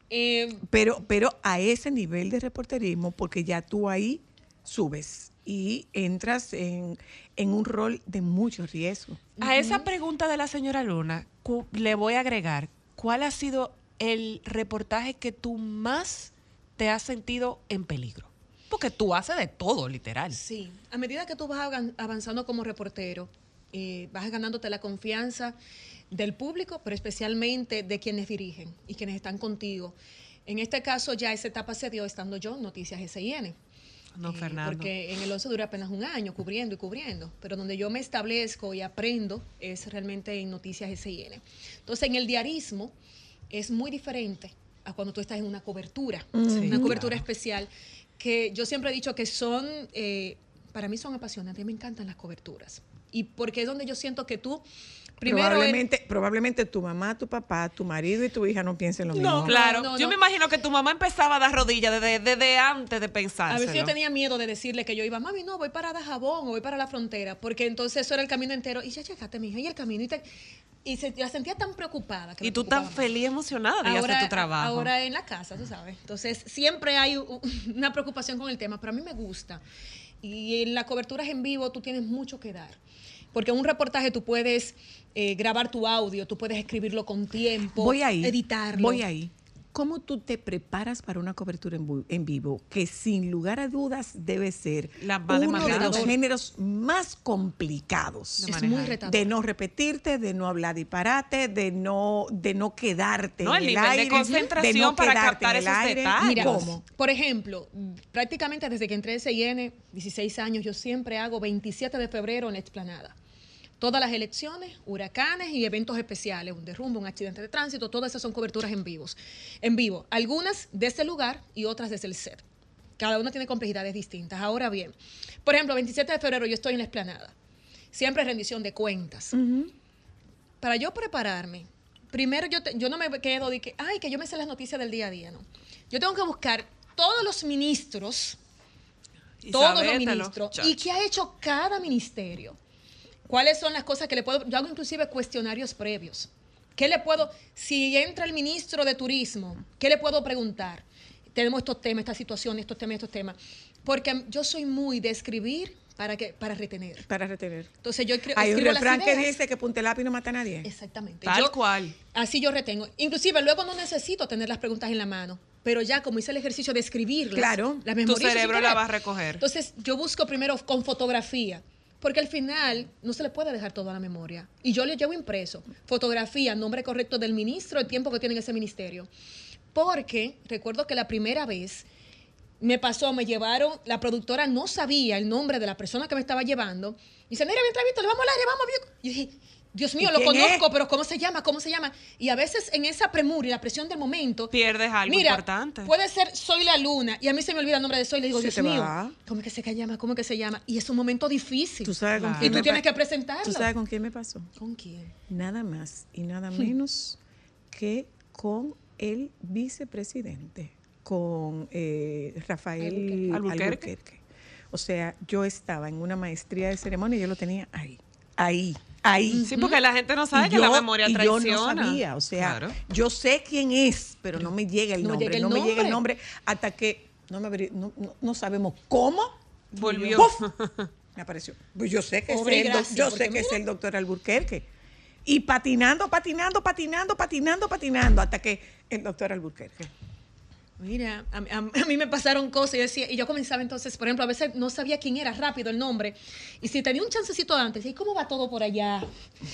Eh, Pero, pero a ese nivel de reporterismo, porque ya tú ahí subes y entras en, en un rol de mucho riesgo. A esa pregunta de la señora Luna, le voy a agregar, ¿cuál ha sido el reportaje que tú más te has sentido en peligro? Porque tú haces de todo, literal. Sí, a medida que tú vas avan- avanzando como reportero, eh, vas ganándote la confianza del público, pero especialmente de quienes dirigen y quienes están contigo. En este caso ya esa etapa se dio estando yo en Noticias SIN. No, Eh, Fernando. Porque en el 11 dura apenas un año cubriendo y cubriendo, pero donde yo me establezco y aprendo es realmente en Noticias SIN. Entonces, en el diarismo es muy diferente a cuando tú estás en una cobertura, Sí, una cobertura claro. especial, que yo siempre he dicho que son, eh, para mí son apasionantes, me encantan las coberturas. Y porque es donde yo siento que tú, primero... probablemente, probablemente tu mamá, tu papá, tu marido y tu hija no piensen lo mismo. Claro, no, yo no. me imagino que tu mamá empezaba a dar rodillas desde, desde antes de pensar. A veces yo tenía miedo de decirle que yo iba, mami, no, voy para Dajabón o voy para la frontera, porque entonces eso era el camino entero. Y ya llegaste, mija, y el camino. Y, te- y se, la sentía tan preocupada. Que Y me tú tan feliz, emocionada de hacer tu trabajo. Ahora en la casa, tú sabes. Entonces, siempre hay una preocupación con el tema, pero a mí me gusta. Y en las coberturas en vivo tú tienes mucho que dar. Porque en un reportaje tú puedes eh, grabar tu audio, tú puedes escribirlo con tiempo, Voy ahí. editarlo. Voy ahí. ¿Cómo tú te preparas para una cobertura en, vivo? Que sin lugar a dudas debe ser La uno de los géneros más complicados. De Es muy. De no repetirte, de no hablar disparate, de no, de no quedarte No, en el el, nivel de aire, concentración de no para quedarte captar en el esos aire. detalles. Mira, ¿Cómo? por ejemplo, prácticamente desde que entré en CIN, 16 años, yo siempre hago 27 de febrero en la explanada. Todas las elecciones, huracanes y eventos especiales, un derrumbe, un accidente de tránsito, todas esas son coberturas en vivos. En vivo, algunas desde el lugar y otras desde el set. Cada una tiene complejidades distintas. Ahora bien, por ejemplo, 27 de febrero yo estoy en la explanada. Siempre rendición de cuentas. Para yo prepararme, primero yo, te- yo no me quedo de que, ay, que yo me sé las noticias del día a día, ¿no? Yo tengo que buscar todos los ministros, Y todos los ministros, chacho. y qué ha hecho cada ministerio. ¿Cuáles son las cosas que le puedo, yo hago inclusive cuestionarios previos. ¿Qué le puedo, si entra el ministro de turismo, qué le puedo preguntar? Tenemos estos temas, esta situación, estos temas, estos temas. Porque yo soy muy de escribir para, que, para retener. Para retener. Entonces yo escri- Hay un escribo refrán que dice que punte lápiz no mata a nadie. Exactamente. Tal Yo- cual. Así yo retengo. Inclusive luego no necesito tener las preguntas en la mano, pero ya como hice el ejercicio de escribirlas, Claro. las Tu cerebro la va a recoger. Entonces yo busco primero con fotografía, porque al final no se le puede dejar todo a la memoria. Y yo le llevo impreso fotografía, nombre correcto del ministro, el tiempo que tiene en ese ministerio. Porque recuerdo que la primera vez me pasó, me llevaron, la productora no sabía el nombre de la persona que me estaba llevando. Y dice, mira, mi entrevista, le vamos al aire, vamos. bien". Y dije, Dios mío, ¿Y lo conozco, es? pero ¿cómo se llama? ¿Cómo se llama? Y a veces en esa premura y la presión del momento, Pierdes algo Mira, importante. puede ser Soy la Luna y a mí se me olvida el nombre de Soy. Le digo, Dios mío, va. ¿cómo es que se llama? ¿Cómo es que se llama? Y es un momento difícil. ¿Tú sabes con quién y tú tienes que presentarlo. ¿Tú sabes con quién me pasó? ¿Con quién? Nada más y nada menos que con el vicepresidente, con eh, Rafael Albuquerque. Albuquerque. O sea, yo estaba en una maestría de ceremonia y yo lo tenía ahí, ahí, ahí. Sí, porque la gente no sabe Y que la memoria y traiciona. Yo no sabía, o sea, Claro. yo sé quién es, pero no me llega el No nombre, llega el no me llega el nombre. hasta que no, me abrí- no, no- no sabemos cómo Volvió. ¡puf! me apareció. Pues yo sé que es Pobre el, doc- Gracia, yo porque sé que es mira. el doctor Alburquerque. Y patinando, patinando, patinando, patinando, patinando, hasta que el doctor Alburquerque. Mira, a, a- a mí me pasaron cosas y yo, decía, y yo comenzaba entonces, por ejemplo, a veces no sabía quién era rápido el nombre. Y si tenía un chancecito antes, ¿y cómo va todo por allá?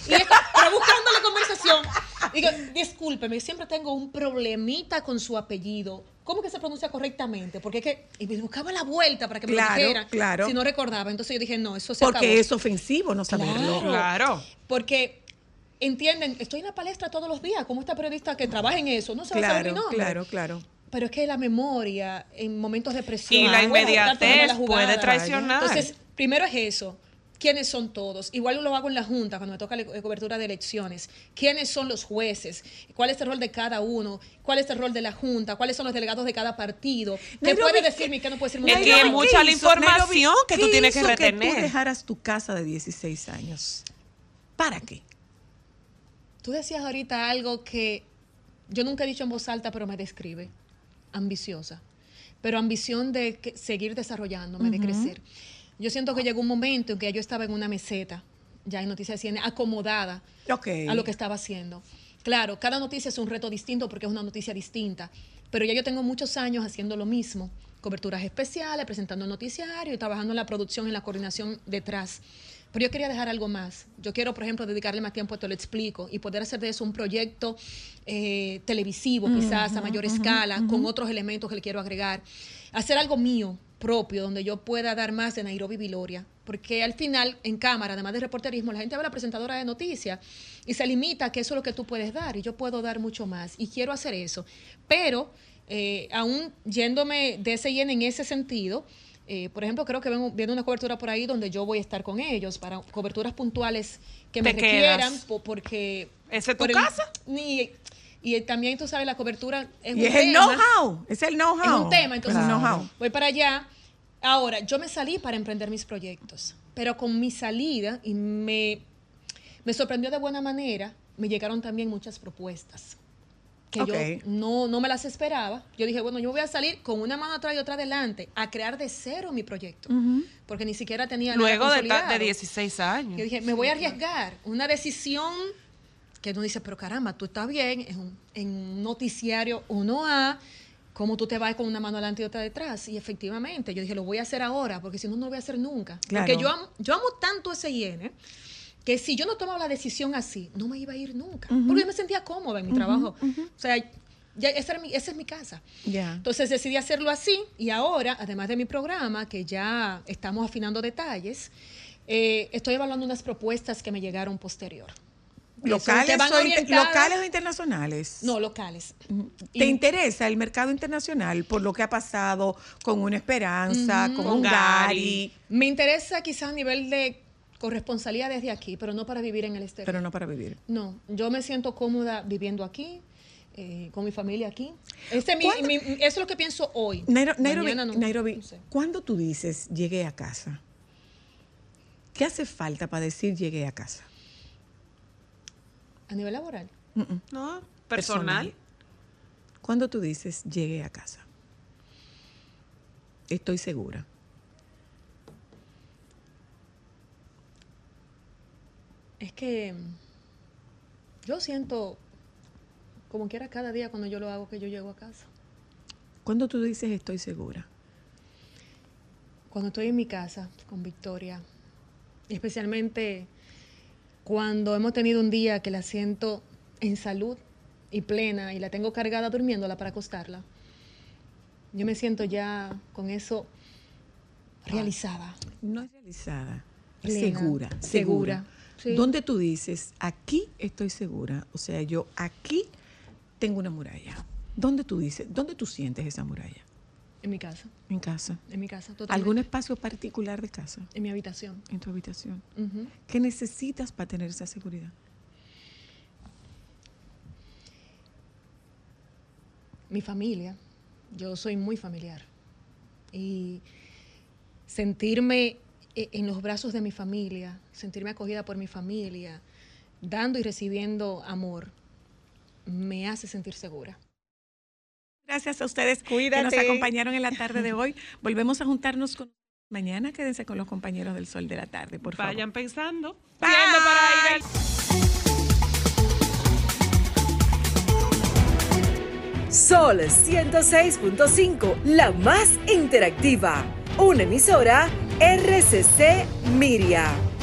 Y esto, pero buscando la conversación. Digo, discúlpeme, siempre tengo un problemita con su apellido. ¿Cómo que se pronuncia correctamente? Porque es que y me buscaba la vuelta para que me Claro, lo dijeran. claro. Si no recordaba. Entonces yo dije, no, eso se Porque acabó. es ofensivo no saberlo. Claro. Porque entienden, estoy en la palestra todos los días, como esta periodista que trabaja en eso, no se va a saber mi Claro, nombre. claro, claro. Pero es que la memoria en momentos de presión. Y la puede inmediatez jugada. puede traicionar. Entonces, primero es eso. ¿Quiénes son todos? Igual lo hago en la Junta cuando me toca la cobertura de elecciones. ¿Quiénes son los jueces? ¿Cuál es el rol de cada uno? ¿Cuál es el rol de la Junta? ¿Cuáles son los delegados de cada partido? ¿Qué Nairobi, puede decirme y qué no puede decirme? Es que es mucha la información que tú ¿qué tienes que retener. tú dejaras tu casa de 16 años? ¿Para qué? Tú decías ahorita algo que yo nunca he dicho en voz alta, pero me describe. Ambiciosa. Pero ambición de que- seguir desarrollándome, de crecer. Yo siento que llegó un momento en que yo estaba en una meseta, ya en Noticias CNN, acomodada a lo que estaba haciendo. Claro, cada noticia es un reto distinto porque es una noticia distinta, pero ya yo tengo muchos años haciendo lo mismo, coberturas especiales, presentando noticiario y trabajando en la producción, en la coordinación detrás. Pero yo quería dejar algo más. Yo quiero, por ejemplo, dedicarle más tiempo a Te lo explico y poder hacer de eso un proyecto eh, televisivo, quizás a mayor escala, con otros elementos que le quiero agregar. Hacer algo mío, propio, donde yo pueda dar más de Nairobi Viloria. Porque al final, en cámara, además de reporterismo, la gente ve a la presentadora de noticias y se limita a que eso es lo que tú puedes dar y yo puedo dar mucho más y quiero hacer eso. Pero, eh, aún yéndome de ese yen en ese sentido, eh, por ejemplo, creo que ven- viene una cobertura por ahí donde yo voy a estar con ellos para coberturas puntuales que me requieran po- porque... ¿Esa es tu por el- casa? Ni, y también, tú sabes, la cobertura es Y un es el tema. know-how, es el know-how. Es un tema, entonces Claro. voy para allá. Ahora, yo me salí para emprender mis proyectos, pero con mi salida, y me, me sorprendió de buena manera, me llegaron también muchas propuestas que yo no, no me las esperaba. Yo dije, bueno, yo voy a salir con una mano atrás y otra adelante a crear de cero mi proyecto, porque ni siquiera tenía nada Luego de, de consolidado. 16 años. Yo dije, me voy a arriesgar. Una decisión que uno dice, pero caramba, tú estás bien, en un, en un noticiario 1A, ¿cómo tú te vas con una mano adelante y otra detrás? Y efectivamente, yo dije, lo voy a hacer ahora, porque si no, no lo voy a hacer nunca. Claro. Porque yo amo, yo amo tanto ese IN, que si yo no tomaba la decisión así, no me iba a ir nunca. Porque yo me sentía cómoda en mi trabajo. O sea, ya esa, era mi- esa es mi casa. Entonces decidí hacerlo así y ahora, además de mi programa, que ya estamos afinando detalles, eh, estoy evaluando unas propuestas que me llegaron posterior. ¿Locales, van o ¿Locales o internacionales? No, locales. ¿Te Y- interesa el mercado internacional por lo que ha pasado con una esperanza, Ujú. con un Gary? Me interesa quizás a nivel de corresponsabilidad desde aquí, pero no para vivir en el exterior. Pero no para vivir. No, yo me siento cómoda viviendo aquí, eh, con mi familia aquí. Ese es mi- ¿Cuándo? mi- eso es lo que pienso hoy. Nairo- Nairobi, no. Nairobi, No sé. ¿cuándo tú dices llegué a casa? ¿Qué hace falta para decir llegué a casa? A nivel laboral. No, personal. ¿Cuándo tú dices llegué a casa? Estoy segura. Es que yo siento, como quiera cada día cuando yo lo hago, que yo llego a casa. ¿Cuándo tú dices estoy segura? Cuando estoy en mi casa con Victoria, especialmente cuando hemos tenido un día que la siento en salud y plena y la tengo cargada durmiéndola para acostarla, yo me siento ya con eso realizada. No es realizada, Plena, segura, segura, segura. Sí. ¿Dónde tú dices aquí estoy segura? O sea, yo aquí tengo una muralla. ¿Dónde tú dices, dónde tú sientes esa muralla? En mi casa, En casa. en mi casa, totalmente. ¿Algún espacio particular de casa? En mi habitación. En tu habitación. ¿Qué necesitas para tener esa seguridad? mi familia. Yo soy muy familiar. Y sentirme en los brazos de mi familia, sentirme acogida por mi familia, dando y recibiendo amor, me hace sentir segura. Gracias a ustedes que nos Cuídate. acompañaron en la tarde de hoy. Volvemos a juntarnos con mañana. Quédense con los compañeros del Sol de la Tarde, por favor. Vayan pensando. Bye. Para ir al- Sol 106.5, la más interactiva. Una emisora RCC Miria.